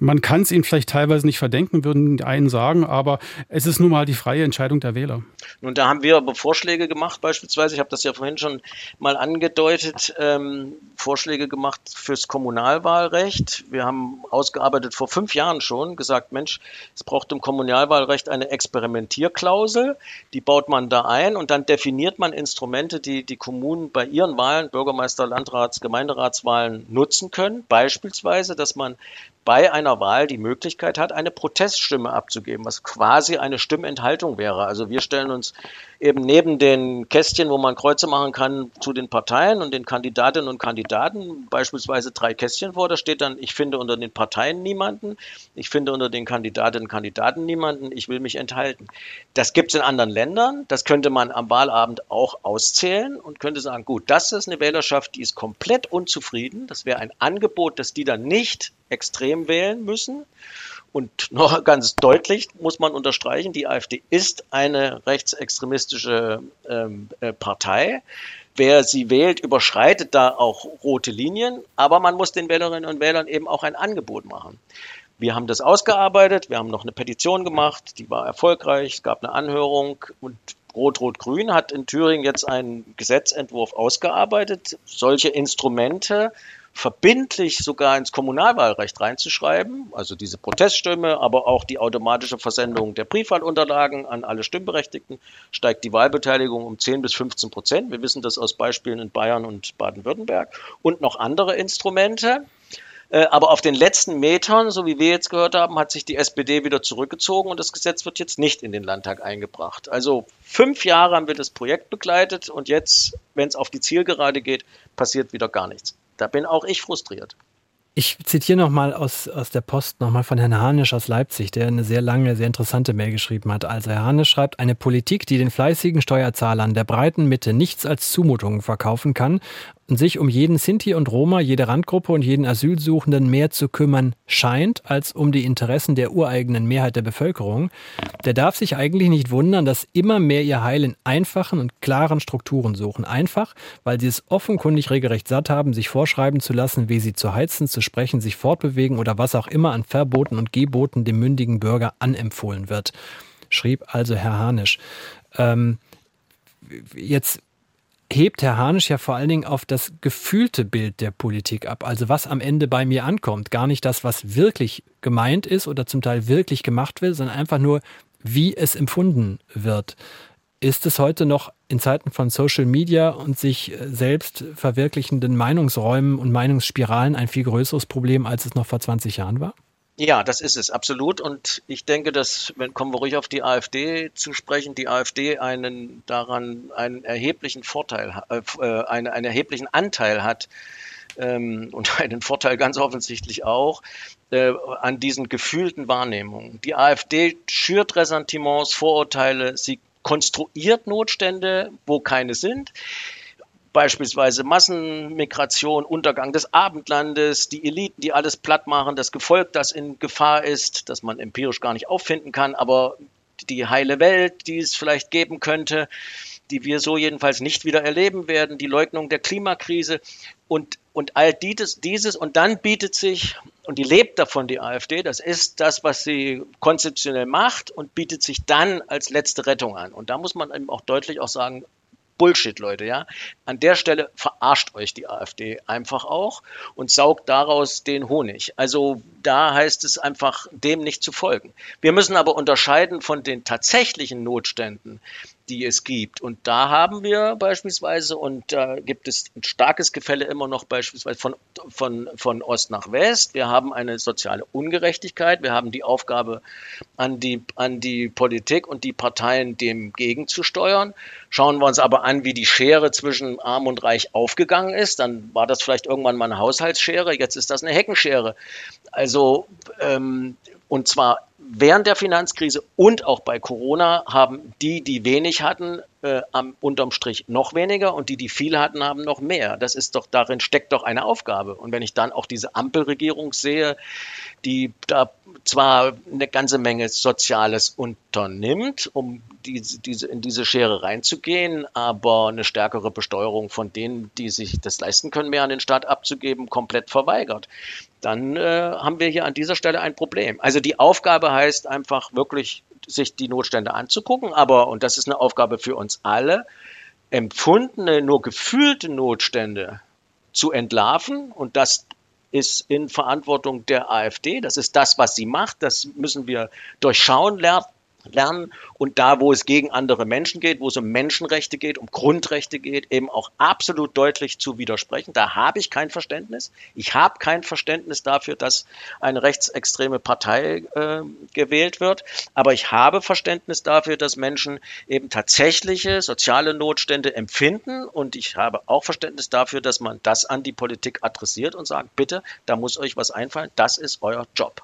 man kann es ihnen vielleicht teilweise nicht verdenken, würden die einen sagen, aber es ist nun mal die freie Entscheidung der Wähler. Nun, da haben wir aber Vorschläge Vorschläge gemacht, beispielsweise, ich habe das ja vorhin schon mal angedeutet, ähm, Vorschläge gemacht fürs Kommunalwahlrecht. Wir haben ausgearbeitet vor fünf Jahren schon, gesagt, Mensch, es braucht im Kommunalwahlrecht eine Experimentierklausel, die baut man da ein und dann definiert man Instrumente, die die Kommunen bei ihren Wahlen, Bürgermeister, Landrats, Gemeinderatswahlen nutzen können. Beispielsweise, dass man bei einer Wahl die Möglichkeit hat, eine Proteststimme abzugeben, was quasi eine Stimmenthaltung wäre. Also wir stellen uns eben neben den Kästchen, wo man Kreuze machen kann, zu den Parteien und den Kandidatinnen und Kandidaten beispielsweise drei Kästchen vor. Da steht dann, ich finde unter den Parteien niemanden, ich finde unter den Kandidatinnen und Kandidaten niemanden, ich will mich enthalten. Das gibt es in anderen Ländern. Das könnte man am Wahlabend auch auszählen und könnte sagen, gut, das ist eine Wählerschaft, die ist komplett unzufrieden. Das wäre ein Angebot, dass die dann nicht extrem wählen müssen. Und noch [laughs] ganz deutlich muss man unterstreichen, die AfD ist eine rechtsextremistische ähm, äh, Partei. Wer sie wählt, überschreitet da auch rote Linien, aber man muss den Wählerinnen und Wählern eben auch ein Angebot machen. Wir haben das ausgearbeitet, wir haben noch eine Petition gemacht, die war erfolgreich, es gab eine Anhörung und Rot-Rot-Grün hat in Thüringen jetzt einen Gesetzentwurf ausgearbeitet, solche Instrumente verbindlich sogar ins Kommunalwahlrecht reinzuschreiben, also diese Proteststimme, aber auch die automatische Versendung der Briefwahlunterlagen an alle Stimmberechtigten, steigt die Wahlbeteiligung um 10 bis 15 Prozent. Wir wissen das aus Beispielen in Bayern und Baden-Württemberg und noch andere Instrumente. Äh, aber auf den letzten Metern, so wie wir jetzt gehört haben, hat sich die SPD wieder zurückgezogen und das Gesetz wird jetzt nicht in den Landtag eingebracht. Also fünf Jahre haben wir das Projekt begleitet und jetzt, wenn es auf die Zielgerade geht, passiert wieder gar nichts. Da bin auch ich frustriert. Ich zitiere nochmal aus, aus der Post nochmal von Herrn Hanisch aus Leipzig, der eine sehr lange, sehr interessante Mail geschrieben hat. Also Herr Hanisch schreibt, eine Politik, die den fleißigen Steuerzahlern der breiten Mitte nichts als Zumutungen verkaufen kann sich um jeden Sinti und Roma, jede Randgruppe und jeden Asylsuchenden mehr zu kümmern scheint, als um die Interessen der ureigenen Mehrheit der Bevölkerung, der darf sich eigentlich nicht wundern, dass immer mehr ihr Heil in einfachen und klaren Strukturen suchen. Einfach, weil sie es offenkundig regelrecht satt haben, sich vorschreiben zu lassen, wie sie zu heizen, zu sprechen, sich fortbewegen oder was auch immer an Verboten und Geboten dem mündigen Bürger anempfohlen wird. Schrieb also Herr Hanisch. Ähm, jetzt hebt Herr Hanisch ja vor allen Dingen auf das gefühlte Bild der Politik ab. Also was am Ende bei mir ankommt. Gar nicht das, was wirklich gemeint ist oder zum Teil wirklich gemacht wird, sondern einfach nur, wie es empfunden wird. Ist es heute noch in Zeiten von Social Media und sich selbst verwirklichenden Meinungsräumen und Meinungsspiralen ein viel größeres Problem, als es noch vor 20 Jahren war? Ja, das ist es, absolut. Und ich denke, dass, wenn kommen wir ruhig auf die AfD zu sprechen, die AfD einen daran einen erheblichen Vorteil, äh, äh, einen, einen erheblichen Anteil hat, ähm, [laughs] und einen Vorteil ganz offensichtlich auch, äh, an diesen gefühlten Wahrnehmungen. Die AfD schürt Ressentiments, Vorurteile, sie konstruiert Notstände, wo keine sind beispielsweise Massenmigration, Untergang des Abendlandes, die Eliten, die alles platt machen, das Gefolg, das in Gefahr ist, das man empirisch gar nicht auffinden kann, aber die heile Welt, die es vielleicht geben könnte, die wir so jedenfalls nicht wieder erleben werden, die Leugnung der Klimakrise und, und all dieses, dieses und dann bietet sich, und die lebt davon, die AfD, das ist das, was sie konzeptionell macht und bietet sich dann als letzte Rettung an. Und da muss man eben auch deutlich auch sagen, Bullshit, Leute, ja. An der Stelle verarscht euch die AfD einfach auch und saugt daraus den Honig. Also da heißt es einfach, dem nicht zu folgen. Wir müssen aber unterscheiden von den tatsächlichen Notständen, die es gibt. Und da haben wir beispielsweise, und da gibt es ein starkes Gefälle immer noch beispielsweise von, von, von Ost nach West. Wir haben eine soziale Ungerechtigkeit. Wir haben die Aufgabe an die, an die Politik und die Parteien dem gegenzusteuern. Schauen wir uns aber an, wie die Schere zwischen Arm und Reich aufgegangen ist. Dann war das vielleicht irgendwann mal eine Haushaltsschere. Jetzt ist das eine Heckenschere. Also, ähm, und zwar während der Finanzkrise und auch bei Corona haben die, die wenig hatten, äh, am, unterm Strich noch weniger und die, die viel hatten, haben noch mehr. Das ist doch, darin steckt doch eine Aufgabe. Und wenn ich dann auch diese Ampelregierung sehe, die da zwar eine ganze Menge Soziales unternimmt, um diese, diese, in diese Schere reinzugehen, aber eine stärkere Besteuerung von denen, die sich das leisten können, mehr an den Staat abzugeben, komplett verweigert, dann äh, haben wir hier an dieser Stelle ein Problem. Also die Aufgabe heißt einfach wirklich, sich die Notstände anzugucken, aber, und das ist eine Aufgabe für uns alle, empfundene, nur gefühlte Notstände zu entlarven und das ist in Verantwortung der AfD. Das ist das, was sie macht. Das müssen wir durchschauen lernen lernen und da, wo es gegen andere Menschen geht, wo es um Menschenrechte geht, um Grundrechte geht, eben auch absolut deutlich zu widersprechen. Da habe ich kein Verständnis. Ich habe kein Verständnis dafür, dass eine rechtsextreme Partei äh, gewählt wird, aber ich habe Verständnis dafür, dass Menschen eben tatsächliche soziale Notstände empfinden und ich habe auch Verständnis dafür, dass man das an die Politik adressiert und sagt, bitte, da muss euch was einfallen, das ist euer Job.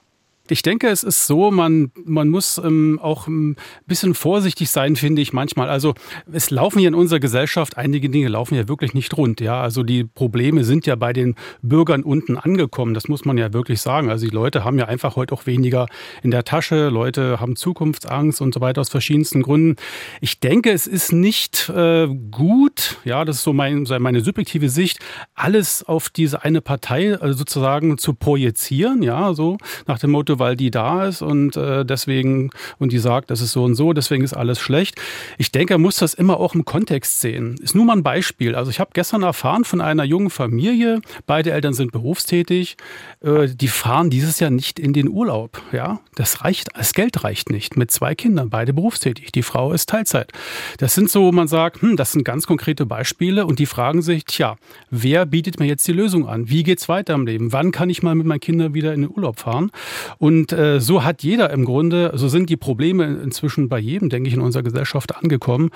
Ich denke, es ist so, man, man muss ähm, auch ein bisschen vorsichtig sein, finde ich manchmal. Also es laufen ja in unserer Gesellschaft, einige Dinge laufen ja wirklich nicht rund. Ja, also die Probleme sind ja bei den Bürgern unten angekommen. Das muss man ja wirklich sagen. Also die Leute haben ja einfach heute auch weniger in der Tasche. Leute haben Zukunftsangst und so weiter aus verschiedensten Gründen. Ich denke, es ist nicht äh, gut, ja, das ist so mein, meine subjektive Sicht, alles auf diese eine Partei also sozusagen zu projizieren. Ja, so nach dem Motto, weil die da ist und äh, deswegen und die sagt, das ist so und so, deswegen ist alles schlecht. Ich denke, er muss das immer auch im Kontext sehen. Ist nur mal ein Beispiel. Also ich habe gestern erfahren von einer jungen Familie, beide Eltern sind berufstätig, äh, die fahren dieses Jahr nicht in den Urlaub. Ja, das reicht, das Geld reicht nicht. Mit zwei Kindern, beide berufstätig. Die Frau ist Teilzeit. Das sind so, man sagt, hm, das sind ganz konkrete Beispiele und die fragen sich, tja, wer bietet mir jetzt die Lösung an? Wie geht's weiter im Leben? Wann kann ich mal mit meinen Kindern wieder in den Urlaub fahren? Und und äh, so hat jeder im Grunde, so sind die Probleme inzwischen bei jedem, denke ich, in unserer Gesellschaft angekommen.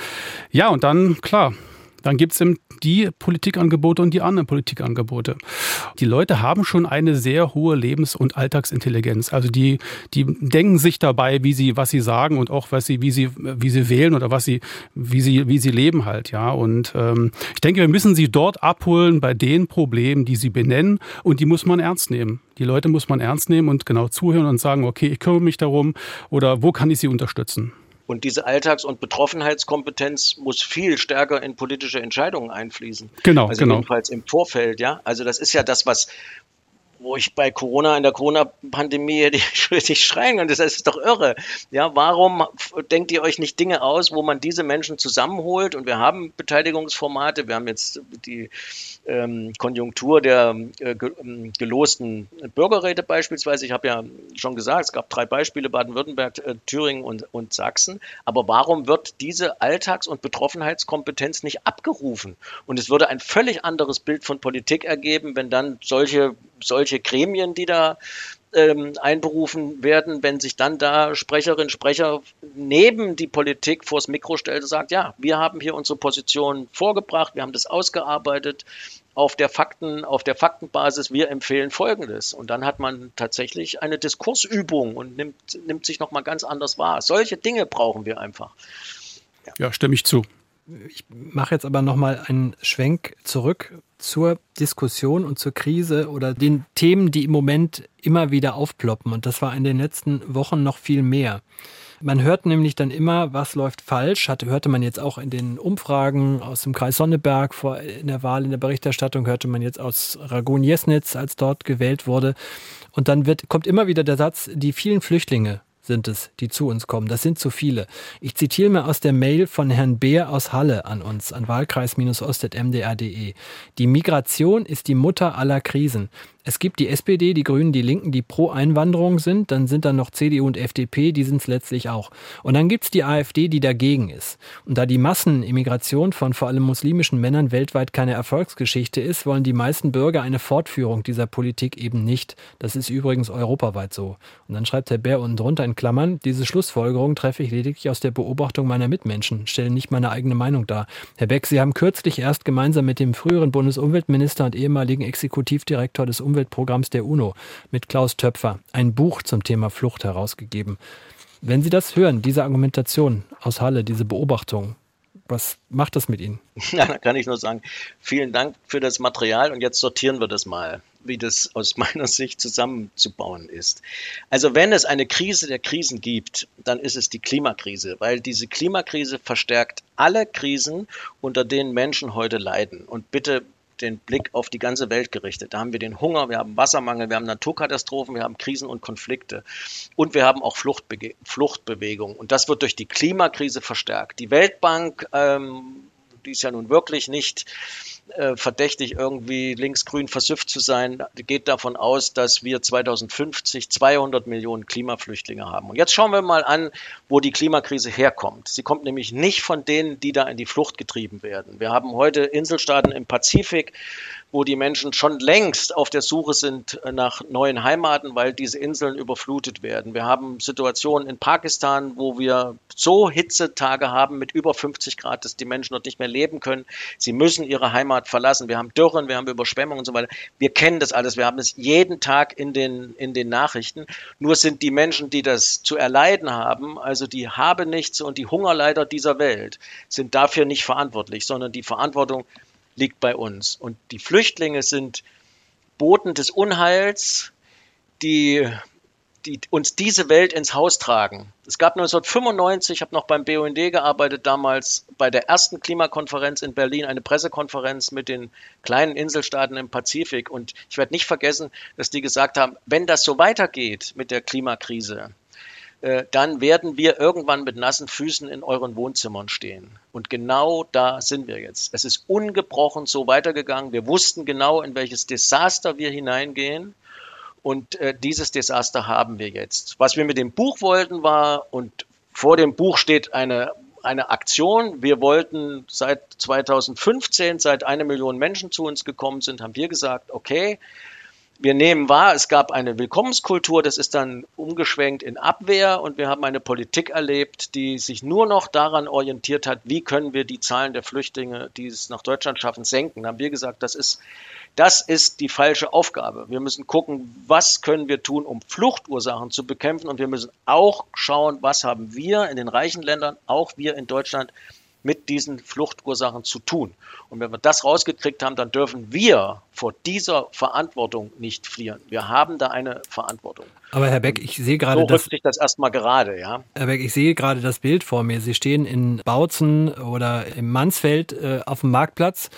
Ja, und dann, klar, dann gibt es eben die Politikangebote und die anderen Politikangebote. Die Leute haben schon eine sehr hohe Lebens- und Alltagsintelligenz. Also die, die denken sich dabei, wie sie, was sie sagen und auch was sie, wie sie, wie sie wählen oder was sie, wie sie, wie sie leben halt, ja. Und ähm, ich denke, wir müssen sie dort abholen bei den Problemen, die sie benennen und die muss man ernst nehmen. Die Leute muss man ernst nehmen und genau zuhören und sagen, okay, ich kümmere mich darum oder wo kann ich sie unterstützen? Und diese Alltags- und Betroffenheitskompetenz muss viel stärker in politische Entscheidungen einfließen. Genau, also genau. Jedenfalls im Vorfeld, ja. Also das ist ja das, was, wo ich bei Corona, in der Corona-Pandemie [laughs] richtig schreien können. Das ist doch irre. Ja, warum denkt ihr euch nicht Dinge aus, wo man diese Menschen zusammenholt? Und wir haben Beteiligungsformate. Wir haben jetzt die ähm, Konjunktur der äh, ähm, gelosten Bürgerräte beispielsweise. Ich habe ja schon gesagt, es gab drei Beispiele, Baden-Württemberg, äh, Thüringen und, und Sachsen. Aber warum wird diese Alltags- und Betroffenheitskompetenz nicht abgerufen? Und es würde ein völlig anderes Bild von Politik ergeben, wenn dann solche, solche Gremien, die da ähm, einberufen werden, wenn sich dann da Sprecherin, Sprecher neben die Politik vors Mikro stellt und sagt, ja, wir haben hier unsere Position vorgebracht, wir haben das ausgearbeitet auf der Fakten, auf der Faktenbasis, wir empfehlen Folgendes. Und dann hat man tatsächlich eine Diskursübung und nimmt, nimmt sich nochmal ganz anders wahr. Solche Dinge brauchen wir einfach. Ja, ja stimme ich zu. Ich mache jetzt aber nochmal einen Schwenk zurück zur Diskussion und zur Krise oder den Themen, die im Moment immer wieder aufploppen. Und das war in den letzten Wochen noch viel mehr. Man hört nämlich dann immer, was läuft falsch. Hatte, hörte man jetzt auch in den Umfragen aus dem Kreis Sonneberg vor in der Wahl, in der Berichterstattung, hörte man jetzt aus Ragun-Jesnitz, als dort gewählt wurde. Und dann wird, kommt immer wieder der Satz, die vielen Flüchtlinge sind es, die zu uns kommen. Das sind zu viele. Ich zitiere mal aus der Mail von Herrn Beer aus Halle an uns, an wahlkreis-ost.mdr.de. Die Migration ist die Mutter aller Krisen. Es gibt die SPD, die Grünen, die Linken, die pro Einwanderung sind. Dann sind da noch CDU und FDP, die sind es letztlich auch. Und dann gibt's die AfD, die dagegen ist. Und da die Massenimmigration von vor allem muslimischen Männern weltweit keine Erfolgsgeschichte ist, wollen die meisten Bürger eine Fortführung dieser Politik eben nicht. Das ist übrigens europaweit so. Und dann schreibt Herr Bär unten drunter in Klammern, diese Schlussfolgerung treffe ich lediglich aus der Beobachtung meiner Mitmenschen, stellen nicht meine eigene Meinung dar. Herr Beck, Sie haben kürzlich erst gemeinsam mit dem früheren Bundesumweltminister und ehemaligen Exekutivdirektor des Umweltprogramms der UNO mit Klaus Töpfer ein Buch zum Thema Flucht herausgegeben. Wenn Sie das hören, diese Argumentation aus Halle, diese Beobachtung, was macht das mit Ihnen? [laughs] Ja, da kann ich nur sagen, vielen Dank für das Material und jetzt sortieren wir das mal, wie das aus meiner Sicht zusammenzubauen ist. Also wenn es eine Krise der Krisen gibt, dann ist es die Klimakrise, weil diese Klimakrise verstärkt alle Krisen, unter denen Menschen heute leiden. Und bitte den Blick auf die ganze Welt gerichtet. Da haben wir den Hunger, wir haben Wassermangel, wir haben Naturkatastrophen, wir haben Krisen und Konflikte. Und wir haben auch Fluchtbege Fluchtbewegungen. Und das wird durch die Klimakrise verstärkt. Die Weltbank, ähm, die ist ja nun wirklich nicht äh, verdächtig, irgendwie linksgrün versüfft zu sein, geht davon aus, dass wir 2050 200 Millionen Klimaflüchtlinge haben. Und jetzt schauen wir mal an, wo die Klimakrise herkommt. Sie kommt nämlich nicht von denen, die da in die Flucht getrieben werden. Wir haben heute Inselstaaten im Pazifik, wo die Menschen schon längst auf der Suche sind nach neuen Heimaten, weil diese Inseln überflutet werden. Wir haben Situationen in Pakistan, wo wir so Hitzetage haben mit über 50 Grad, dass die Menschen dort nicht mehr leben können. Sie müssen ihre Heimat verlassen. Wir haben Dürren, wir haben Überschwemmungen und so weiter. Wir kennen das alles. Wir haben es jeden Tag in den, in den Nachrichten. Nur sind die Menschen, die das zu erleiden haben, also die Habenichts und die Hungerleider dieser Welt, sind dafür nicht verantwortlich, sondern die Verantwortung liegt bei uns. Und die Flüchtlinge sind Boten des Unheils, die, die uns diese Welt ins Haus tragen. Es gab 1995, ich habe noch beim BUND gearbeitet, damals bei der ersten Klimakonferenz in Berlin, eine Pressekonferenz mit den kleinen Inselstaaten im Pazifik. Und ich werde nicht vergessen, dass die gesagt haben, wenn das so weitergeht mit der Klimakrise, äh, dann werden wir irgendwann mit nassen Füßen in euren Wohnzimmern stehen. Und genau da sind wir jetzt. Es ist ungebrochen so weitergegangen. Wir wussten genau, in welches Desaster wir hineingehen. Und äh, dieses Desaster haben wir jetzt. Was wir mit dem Buch wollten war, und vor dem Buch steht eine, eine Aktion. Wir wollten seit 2015, seit eine Million Menschen zu uns gekommen sind, haben wir gesagt, okay, wir nehmen wahr, es gab eine Willkommenskultur, das ist dann umgeschwenkt in Abwehr und wir haben eine Politik erlebt, die sich nur noch daran orientiert hat, wie können wir die Zahlen der Flüchtlinge, die es nach Deutschland schaffen, senken. Da haben wir gesagt, das ist, das ist die falsche Aufgabe. Wir müssen gucken, was können wir tun, um Fluchtursachen zu bekämpfen und wir müssen auch schauen, was haben wir in den reichen Ländern, auch wir in Deutschland mit diesen Fluchtursachen zu tun. Und wenn wir das rausgekriegt haben, dann dürfen wir vor dieser Verantwortung nicht fliehen. Wir haben da eine Verantwortung. Aber Herr Beck, ich sehe gerade so das. sich das erstmal gerade, ja. Herr Beck, ich sehe gerade das Bild vor mir. Sie stehen in Bautzen oder im Mansfeld äh, auf dem Marktplatz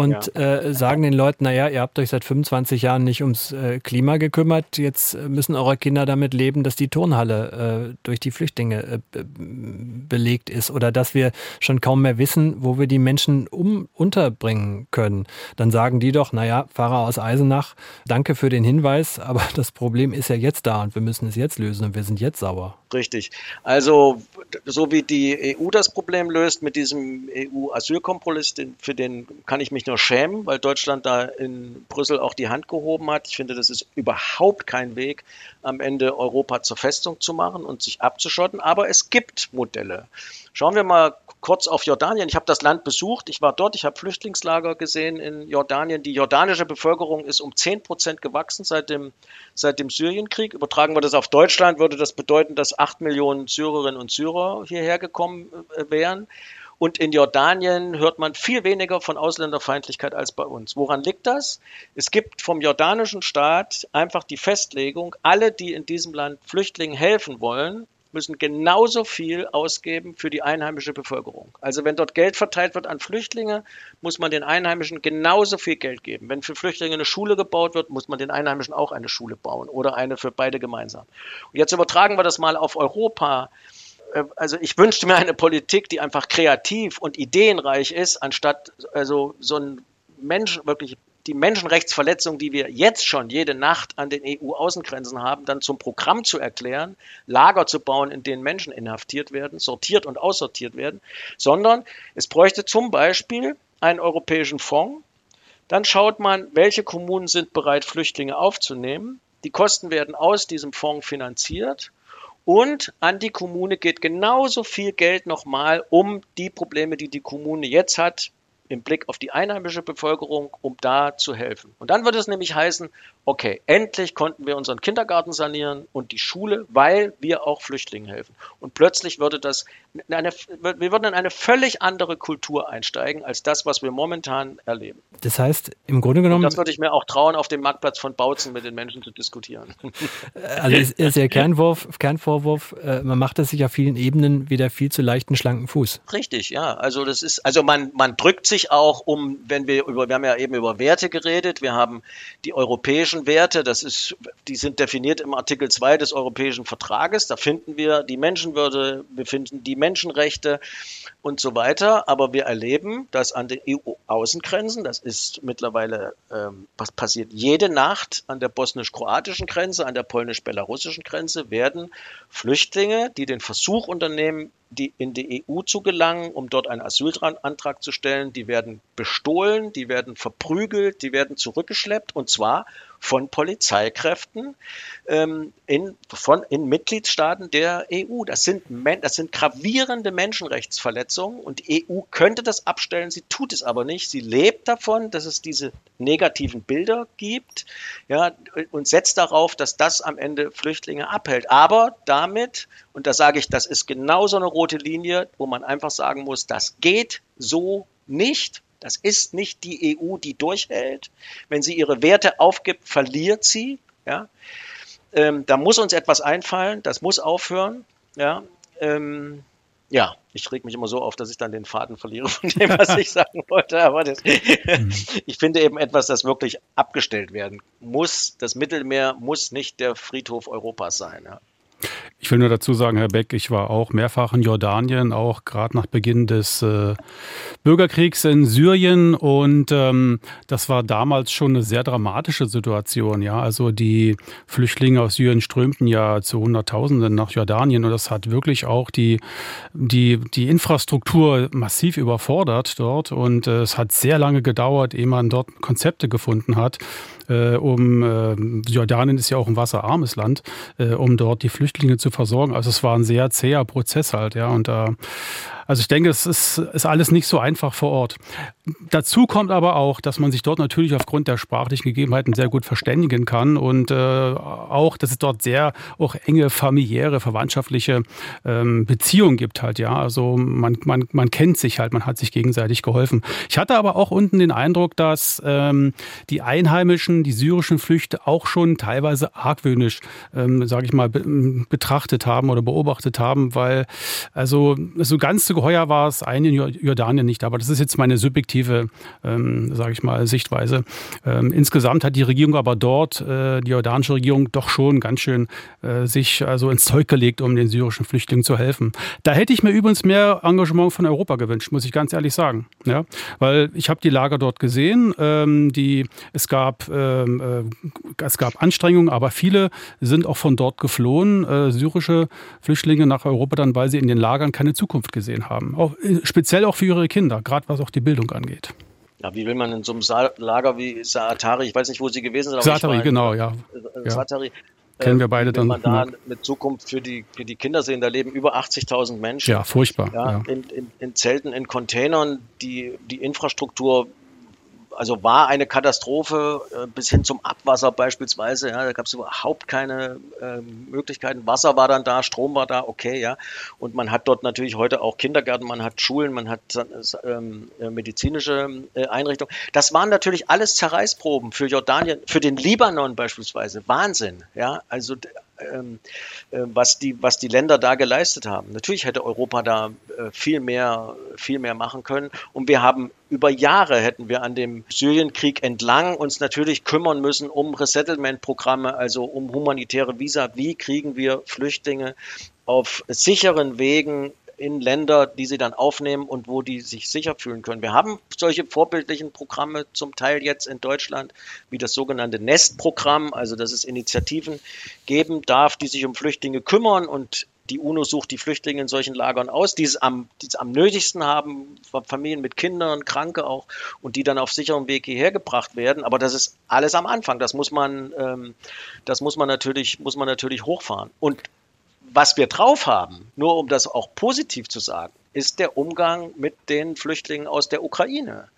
und ja. äh, sagen den Leuten, naja, ihr habt euch seit 25 Jahren nicht ums äh, Klima gekümmert, jetzt müssen eure Kinder damit leben, dass die Turnhalle äh, durch die Flüchtlinge äh, belegt ist oder dass wir schon kaum mehr wissen, wo wir die Menschen um unterbringen können. Dann sagen die doch, naja, Fahrer aus Eisenach, danke für den Hinweis, [laughs] aber das Problem ist ja jetzt da und wir müssen es jetzt lösen und wir sind jetzt sauer. Richtig. Also so wie die EU das Problem löst mit diesem EU-Asylkompromiss, für den kann ich mich nur schämen, weil Deutschland da in Brüssel auch die Hand gehoben hat. Ich finde, das ist überhaupt kein Weg, am Ende Europa zur Festung zu machen und sich abzuschotten. Aber es gibt Modelle. Schauen wir mal kurz auf Jordanien. Ich habe das Land besucht. Ich war dort. Ich habe Flüchtlingslager gesehen in Jordanien. Die jordanische Bevölkerung ist um 10 Prozent gewachsen seit dem, seit dem Syrienkrieg. Übertragen wir das auf Deutschland, würde das bedeuten, dass 8 Millionen Syrerinnen und Syrer hierher gekommen äh, wären. Und in Jordanien hört man viel weniger von Ausländerfeindlichkeit als bei uns. Woran liegt das? Es gibt vom jordanischen Staat einfach die Festlegung, alle, die in diesem Land Flüchtlingen helfen wollen, müssen genauso viel ausgeben für die einheimische Bevölkerung. Also wenn dort Geld verteilt wird an Flüchtlinge, muss man den Einheimischen genauso viel Geld geben. Wenn für Flüchtlinge eine Schule gebaut wird, muss man den Einheimischen auch eine Schule bauen oder eine für beide gemeinsam. Und jetzt übertragen wir das mal auf Europa. Äh, also ich wünschte mir eine Politik, die einfach kreativ und ideenreich ist, anstatt also so ein Mensch wirklich die Menschenrechtsverletzung, die wir jetzt schon jede Nacht an den EU-Außengrenzen haben, dann zum Programm zu erklären, Lager zu bauen, in denen Menschen inhaftiert werden, sortiert und aussortiert werden, sondern es bräuchte zum Beispiel einen europäischen Fonds. Dann schaut man, welche Kommunen sind bereit, Flüchtlinge aufzunehmen. Die Kosten werden aus diesem Fonds finanziert und an die Kommune geht genauso viel Geld nochmal, um die Probleme, die die Kommune jetzt hat, im Blick auf die einheimische Bevölkerung, um da zu helfen. Und dann würde es nämlich heißen, okay, endlich konnten wir unseren Kindergarten sanieren und die Schule, weil wir auch Flüchtlingen helfen. Und plötzlich würde das, eine, wir würden in eine völlig andere Kultur einsteigen, als das, was wir momentan erleben. Das heißt, im Grunde genommen. Und das würde ich mir auch trauen, auf dem Marktplatz von Bautzen mit den Menschen zu diskutieren. [laughs] Also ist, ist der Kernwurf, Kernvorwurf, äh, man macht es sich auf vielen Ebenen wieder viel zu leichten, schlanken Fuß. Richtig, ja. Also das ist, also man, man drückt sich auch um, wenn wir über, wir haben ja eben über Werte geredet, wir haben die europäischen Werte, das ist, die sind definiert im Artikel 2 des Europäischen Vertrages, da finden wir die Menschenwürde, wir finden die Menschenrechte und so weiter, aber wir erleben, dass an den EU-Außengrenzen, das ist mittlerweile, ähm, was passiert jede Nacht an der bosnisch-kroatischen Grenze, an der polnisch-belarussischen Grenze, werden Flüchtlinge, die den Versuch unternehmen, die in die EU zu gelangen, um dort einen Asylantrag zu stellen. Die werden bestohlen, die werden verprügelt, die werden zurückgeschleppt und zwar von Polizeikräften ähm, in, von, in Mitgliedstaaten der EU. Das sind, das sind gravierende Menschenrechtsverletzungen und die EU könnte das abstellen, sie tut es aber nicht. Sie lebt davon, dass es diese negativen Bilder gibt ja, und setzt darauf, dass das am Ende Flüchtlinge abhält. Aber damit, und da sage ich, das ist genauso eine rote Linie, wo man einfach sagen muss, das geht so nicht. Das ist nicht die EU, die durchhält. Wenn sie ihre Werte aufgibt, verliert sie. Ja? Ähm, da muss uns etwas einfallen, das muss aufhören. Ja, ähm, ja ich reg mich immer so auf, dass ich dann den Faden verliere von dem, [laughs] was ich sagen wollte. Aber das, mhm. ich finde eben etwas, das wirklich abgestellt werden muss. Das Mittelmeer muss nicht der Friedhof Europas sein. Ja. Ich will nur dazu sagen, Herr Beck, ich war auch mehrfach in Jordanien, auch gerade nach Beginn des äh, Bürgerkriegs in Syrien und ähm, das war damals schon eine sehr dramatische Situation. Ja, also die Flüchtlinge aus Syrien strömten ja zu Hunderttausenden nach Jordanien und das hat wirklich auch die die die Infrastruktur massiv überfordert dort und äh, es hat sehr lange gedauert, ehe man dort Konzepte gefunden hat, äh, um äh, Jordanien ist ja auch ein wasserarmes Land, äh, um dort die Flüchtlinge zu versorgen. Also es war ein sehr zäher Prozess halt, ja. Und äh, also ich denke, es ist, ist alles nicht so einfach vor Ort. Dazu kommt aber auch, dass man sich dort natürlich aufgrund der sprachlichen Gegebenheiten sehr gut verständigen kann und äh, auch, dass es dort sehr auch enge familiäre, verwandtschaftliche ähm, Beziehungen gibt halt, ja. Also man, man, man kennt sich halt, man hat sich gegenseitig geholfen. Ich hatte aber auch unten den Eindruck, dass ähm, die Einheimischen, die syrischen Flüchte auch schon teilweise argwöhnisch, ähm, sage ich mal, be betrachtet haben oder beobachtet haben, weil also so ganz so geheuer war es ein in Jordanien nicht, aber das ist jetzt meine subjektive, ähm, sage ich mal, Sichtweise. Ähm, insgesamt hat die Regierung aber dort, äh, die jordanische Regierung, doch schon ganz schön äh, sich also ins Zeug gelegt, um den syrischen Flüchtlingen zu helfen. Da hätte ich mir übrigens mehr Engagement von Europa gewünscht, muss ich ganz ehrlich sagen, ja, weil ich habe die Lager dort gesehen, ähm, die es gab ähm, äh, es gab Anstrengungen, aber viele sind auch von dort geflohen, äh, syrische Flüchtlinge nach Europa dann, weil sie in den Lagern keine Zukunft gesehen haben haben. Auch, speziell auch für ihre Kinder, gerade was auch die Bildung angeht. Ja, wie will man in so einem Sa Lager wie Saatari, ich weiß nicht, wo Sie gewesen sind. Saatari, genau, ja. Äh, Saatari, Kennen wir beide dann. Wenn man da eine Zukunft für die, für die Kinder sehen, da leben über 80.000 Menschen. Ja, furchtbar. Ja, ja. In, in, in Zelten, in Containern, die, die Infrastruktur also war eine Katastrophe äh, bis hin zum Abwasser beispielsweise. Ja, da gab es überhaupt keine äh, Möglichkeiten. Wasser war dann da, Strom war da, okay, ja. Und man hat dort natürlich heute auch Kindergärten, man hat Schulen, man hat ähm, äh, medizinische äh, Einrichtungen. Das waren natürlich alles Zerreißproben für Jordanien, für den Libanon beispielsweise. Wahnsinn, ja. Also äh, was, die, was die Länder da geleistet haben. Natürlich hätte Europa da äh, viel mehr, viel mehr machen können. Und wir haben über Jahre hätten wir an dem Syrienkrieg entlang uns natürlich kümmern müssen um Resettlement-Programme, also um humanitäre Visa. Wie kriegen wir Flüchtlinge auf sicheren Wegen in Länder, die sie dann aufnehmen und wo die sich sicher fühlen können. Wir haben solche vorbildlichen Programme zum Teil jetzt in Deutschland, wie das sogenannte Nest-Programm, also dass es Initiativen geben darf, die sich um Flüchtlinge kümmern und die UNO sucht die Flüchtlinge in solchen Lagern aus, die es am, die es am nötigsten haben, Familien mit Kindern, Kranke auch, und die dann auf sicherem Weg hierher gebracht werden. Aber das ist alles am Anfang. Das muss man, ähm, das muss man natürlich, muss man natürlich hochfahren. Und was wir drauf haben, nur um das auch positiv zu sagen, ist der Umgang mit den Flüchtlingen aus der Ukraine.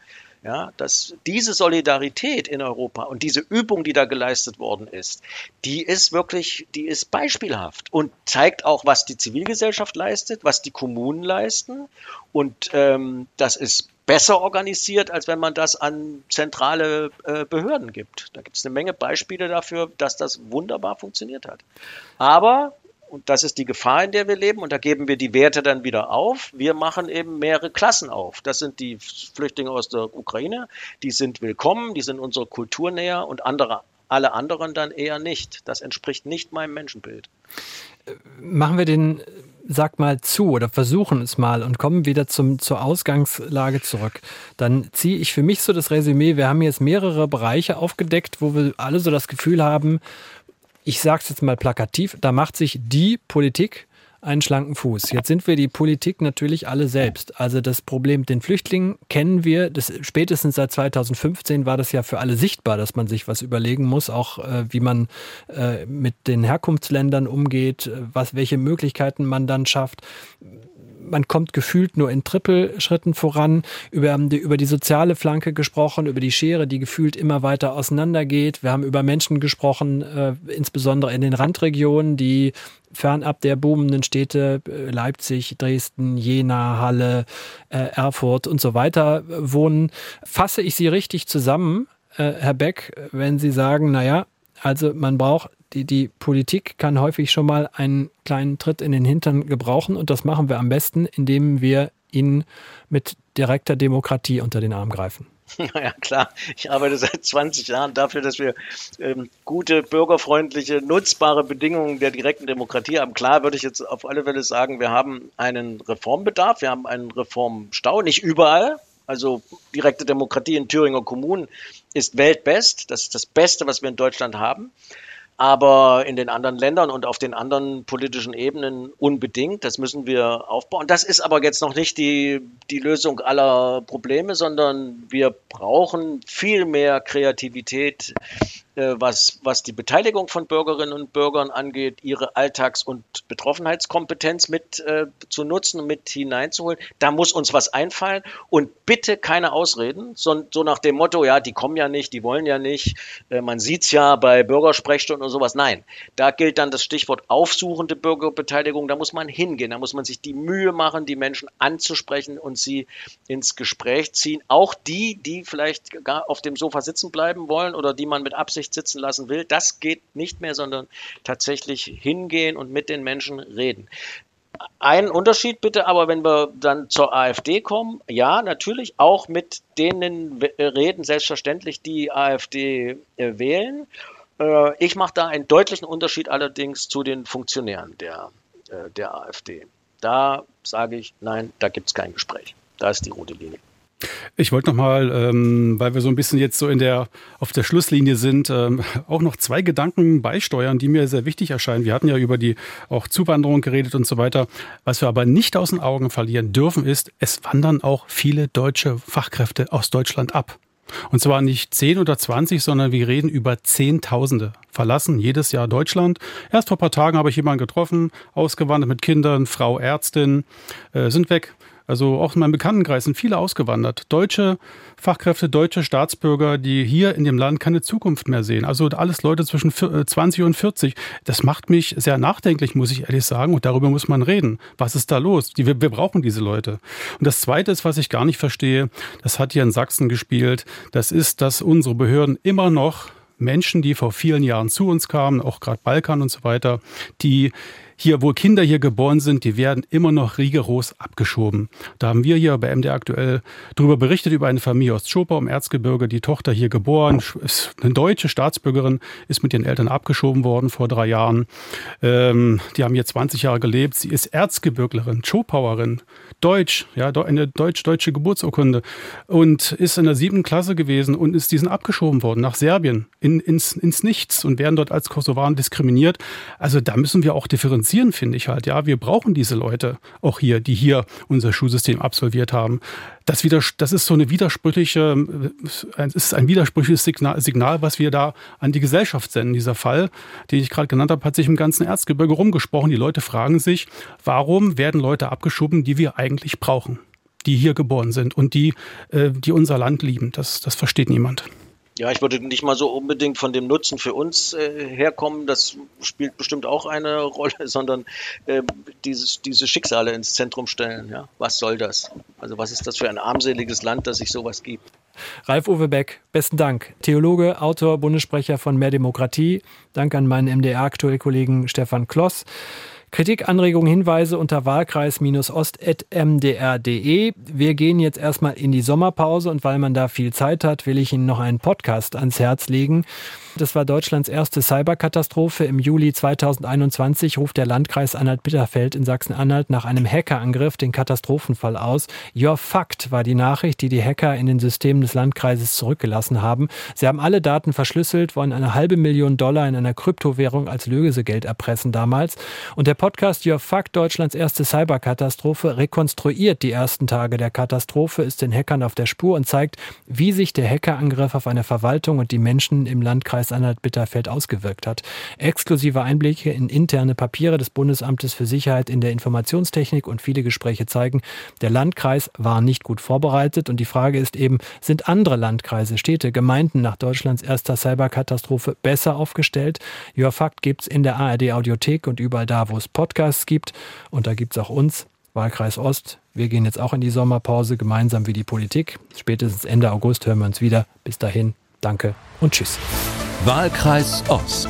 Ja, dass diese Solidarität in Europa und diese Übung, die da geleistet worden ist, die ist wirklich, die ist beispielhaft und zeigt auch, was die Zivilgesellschaft leistet, was die Kommunen leisten. Und ähm, das ist besser organisiert, als wenn man das an zentrale äh, Behörden gibt. Da gibt es eine Menge Beispiele dafür, dass das wunderbar funktioniert hat. Aber und das ist die Gefahr, in der wir leben. Und da geben wir die Werte dann wieder auf. Wir machen eben mehrere Klassen auf. Das sind die Flüchtlinge aus der Ukraine. Die sind willkommen, die sind unserer Kultur näher und andere, alle anderen dann eher nicht. Das entspricht nicht meinem Menschenbild. Machen wir den sag mal zu oder versuchen es mal und kommen wieder zum, zur Ausgangslage zurück. Dann ziehe ich für mich so das Resümee, wir haben jetzt mehrere Bereiche aufgedeckt, wo wir alle so das Gefühl haben, ich sage es jetzt mal plakativ, da macht sich die Politik einen schlanken Fuß. Jetzt sind wir die Politik natürlich alle selbst. Also das Problem mit den Flüchtlingen kennen wir. Das, spätestens seit 2015 war das ja für alle sichtbar, dass man sich was überlegen muss, auch äh, wie man äh, mit den Herkunftsländern umgeht, äh, was, welche Möglichkeiten man dann schafft man kommt gefühlt nur in Trippelschritten voran. Über die, über die soziale Flanke gesprochen, über die Schere, die gefühlt immer weiter auseinandergeht. Wir haben über Menschen gesprochen, äh, insbesondere in den Randregionen, die fernab der boomenden Städte äh, Leipzig, Dresden, Jena, Halle, äh, Erfurt und so weiter äh, wohnen. Fasse ich Sie richtig zusammen, äh, Herr Beck, wenn Sie sagen, naja, also man braucht die, die Politik kann häufig schon mal einen kleinen Tritt in den Hintern gebrauchen und das machen wir am besten, indem wir ihnen mit direkter Demokratie unter den Arm greifen. [laughs] Ja klar, ich arbeite seit 20 Jahren dafür, dass wir ähm, gute, bürgerfreundliche, nutzbare Bedingungen der direkten Demokratie haben. Klar würde ich jetzt auf alle Fälle sagen, wir haben einen Reformbedarf, wir haben einen Reformstau, nicht überall. Also direkte Demokratie in Thüringer Kommunen ist weltbest. Das ist das Beste, was wir in Deutschland haben aber in den anderen Ländern und auf den anderen politischen Ebenen unbedingt. Das müssen wir aufbauen. Das ist aber jetzt noch nicht die, die Lösung aller Probleme, sondern wir brauchen viel mehr Kreativität was, was die Beteiligung von Bürgerinnen und Bürgern angeht, ihre Alltags- und Betroffenheitskompetenz mit äh, zu nutzen und mit hineinzuholen. Da muss uns was einfallen und bitte keine Ausreden, so, so nach dem Motto, ja, die kommen ja nicht, die wollen ja nicht, äh, man sieht's ja bei Bürgersprechstunden und sowas. Nein, da gilt dann das Stichwort aufsuchende Bürgerbeteiligung, da muss man hingehen, da muss man sich die Mühe machen, die Menschen anzusprechen und sie ins Gespräch ziehen. Auch die, die vielleicht gar auf dem Sofa sitzen bleiben wollen oder die man mit Absicht Aufsicht sitzen lassen will. Das geht nicht mehr, sondern tatsächlich hingehen und mit den Menschen reden. Ein Unterschied bitte, aber wenn wir dann zur AfD kommen, ja, natürlich auch mit denen reden, selbstverständlich die AfD äh, wählen. Äh, ich mache da einen deutlichen Unterschied allerdings zu den Funktionären der, äh, der AfD. Da sage ich, nein, da gibt es kein Gespräch. Da ist die rote Linie. Ich wollte noch mal, ähm, weil wir so ein bisschen jetzt so in der auf der Schlusslinie sind, ähm, auch noch zwei Gedanken beisteuern, die mir sehr wichtig erscheinen. Wir hatten ja über die auch Zuwanderung geredet und so weiter. Was wir aber nicht aus den Augen verlieren dürfen, ist, es wandern auch viele deutsche Fachkräfte aus Deutschland ab. Und zwar nicht 10 oder 20, sondern wir reden über Zehntausende verlassen jedes Jahr Deutschland. Erst vor ein paar Tagen habe ich jemanden getroffen, ausgewandert mit Kindern, Frau Ärztin, äh, sind weg. Also auch in meinem Bekanntenkreis sind viele ausgewandert. Deutsche Fachkräfte, deutsche Staatsbürger, die hier in dem Land keine Zukunft mehr sehen. Also alles Leute zwischen 20 äh, und 40. Das macht mich sehr nachdenklich, muss ich ehrlich sagen. Und darüber muss man reden. Was ist da los? Wir, wir brauchen diese Leute. Und das Zweite ist, was ich gar nicht verstehe, das hat hier in Sachsen gespielt. Das ist, dass unsere Behörden immer noch Menschen, die vor vielen Jahren zu uns kamen, auch gerade Balkan und so weiter, die hier, wo Kinder hier geboren sind, die werden immer noch rigoros abgeschoben. Da haben wir hier bei MD aktuell darüber berichtet, über eine Familie aus Schopau im Erzgebirge. Die Tochter hier geboren, ist eine deutsche Staatsbürgerin, ist mit ihren Eltern abgeschoben worden vor drei Jahren. Ähm, die haben hier 20 Jahre gelebt. Sie ist Erzgebirglerin, Schopauerin, Deutsch, ja, eine deutsch-deutsche Geburtsurkunde und ist in der siebten Klasse gewesen und ist diesen abgeschoben worden nach Serbien in, ins, ins Nichts und werden dort als Kosovaren diskriminiert. Also da müssen wir auch differenzieren differenzieren, finde ich halt. Ja, wir brauchen diese Leute auch hier, die hier unser Schulsystem absolviert haben. Das, wieder, das ist so eine widersprüchliche, äh, ist ein widersprüchliches Signal, Signal, was wir da an die Gesellschaft senden. Dieser Fall, den ich gerade genannt habe, hat sich im ganzen Erzgebirge rumgesprochen. Die Leute fragen sich, warum werden Leute abgeschoben, die wir eigentlich brauchen? die hier geboren sind und die, äh, die unser Land lieben. Das, das versteht niemand. Ja, ich würde nicht mal so unbedingt von dem Nutzen für uns äh, herkommen, das spielt bestimmt auch eine [laughs] Rolle, sondern äh, dieses, diese Schicksale ins Zentrum stellen. Ja? Was soll das? Also was ist das für ein armseliges Land, das sich sowas gibt? Ralf-Uwe Beck, besten Dank. Theologe, Autor, Bundessprecher von Mehr Demokratie. Dank an meinen MDR-aktuell Kollegen Stefan Kloss. Kritik, Anregungen, Hinweise unter wahlkreis-ost.mdr.de. Wir gehen jetzt erstmal in die Sommerpause und weil man da viel Zeit hat, will ich Ihnen noch einen Podcast ans Herz legen. Das war Deutschlands erste Cyberkatastrophe. Im Juli 2021 ruft der Landkreis Anhalt-Bitterfeld in Sachsen-Anhalt nach einem Hackerangriff den Katastrophenfall aus. Your Fact war die Nachricht, die die Hacker in den Systemen des Landkreises zurückgelassen haben. Sie haben alle Daten verschlüsselt, wollen eine halbe Million Dollar in einer Kryptowährung als Lösegeld erpressen damals. Und der Podcast Your Fact, Deutschlands erste Cyberkatastrophe, rekonstruiert die ersten Tage der Katastrophe, ist den Hackern auf der Spur und zeigt, wie sich der Hackerangriff auf eine Verwaltung und die Menschen im Landkreis Landkreis Anhalt-Bitterfeld ausgewirkt hat. Exklusive Einblicke in interne Papiere des Bundesamtes für Sicherheit in der Informationstechnik und viele Gespräche zeigen, der Landkreis war nicht gut vorbereitet und die Frage ist eben, sind andere Landkreise, Städte, Gemeinden nach Deutschlands erster Cyberkatastrophe besser aufgestellt? Your Fact gibt's in der ARD Audiothek und überall da, wo es Podcasts gibt und da gibt's auch uns. Wahlkreis Ost. Wir gehen jetzt auch in die Sommerpause gemeinsam wie die Politik. Spätestens Ende August hören wir uns wieder. Bis dahin, danke und tschüss. Wahlkreis Ost,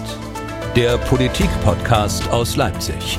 der Politik-Podcast aus Leipzig.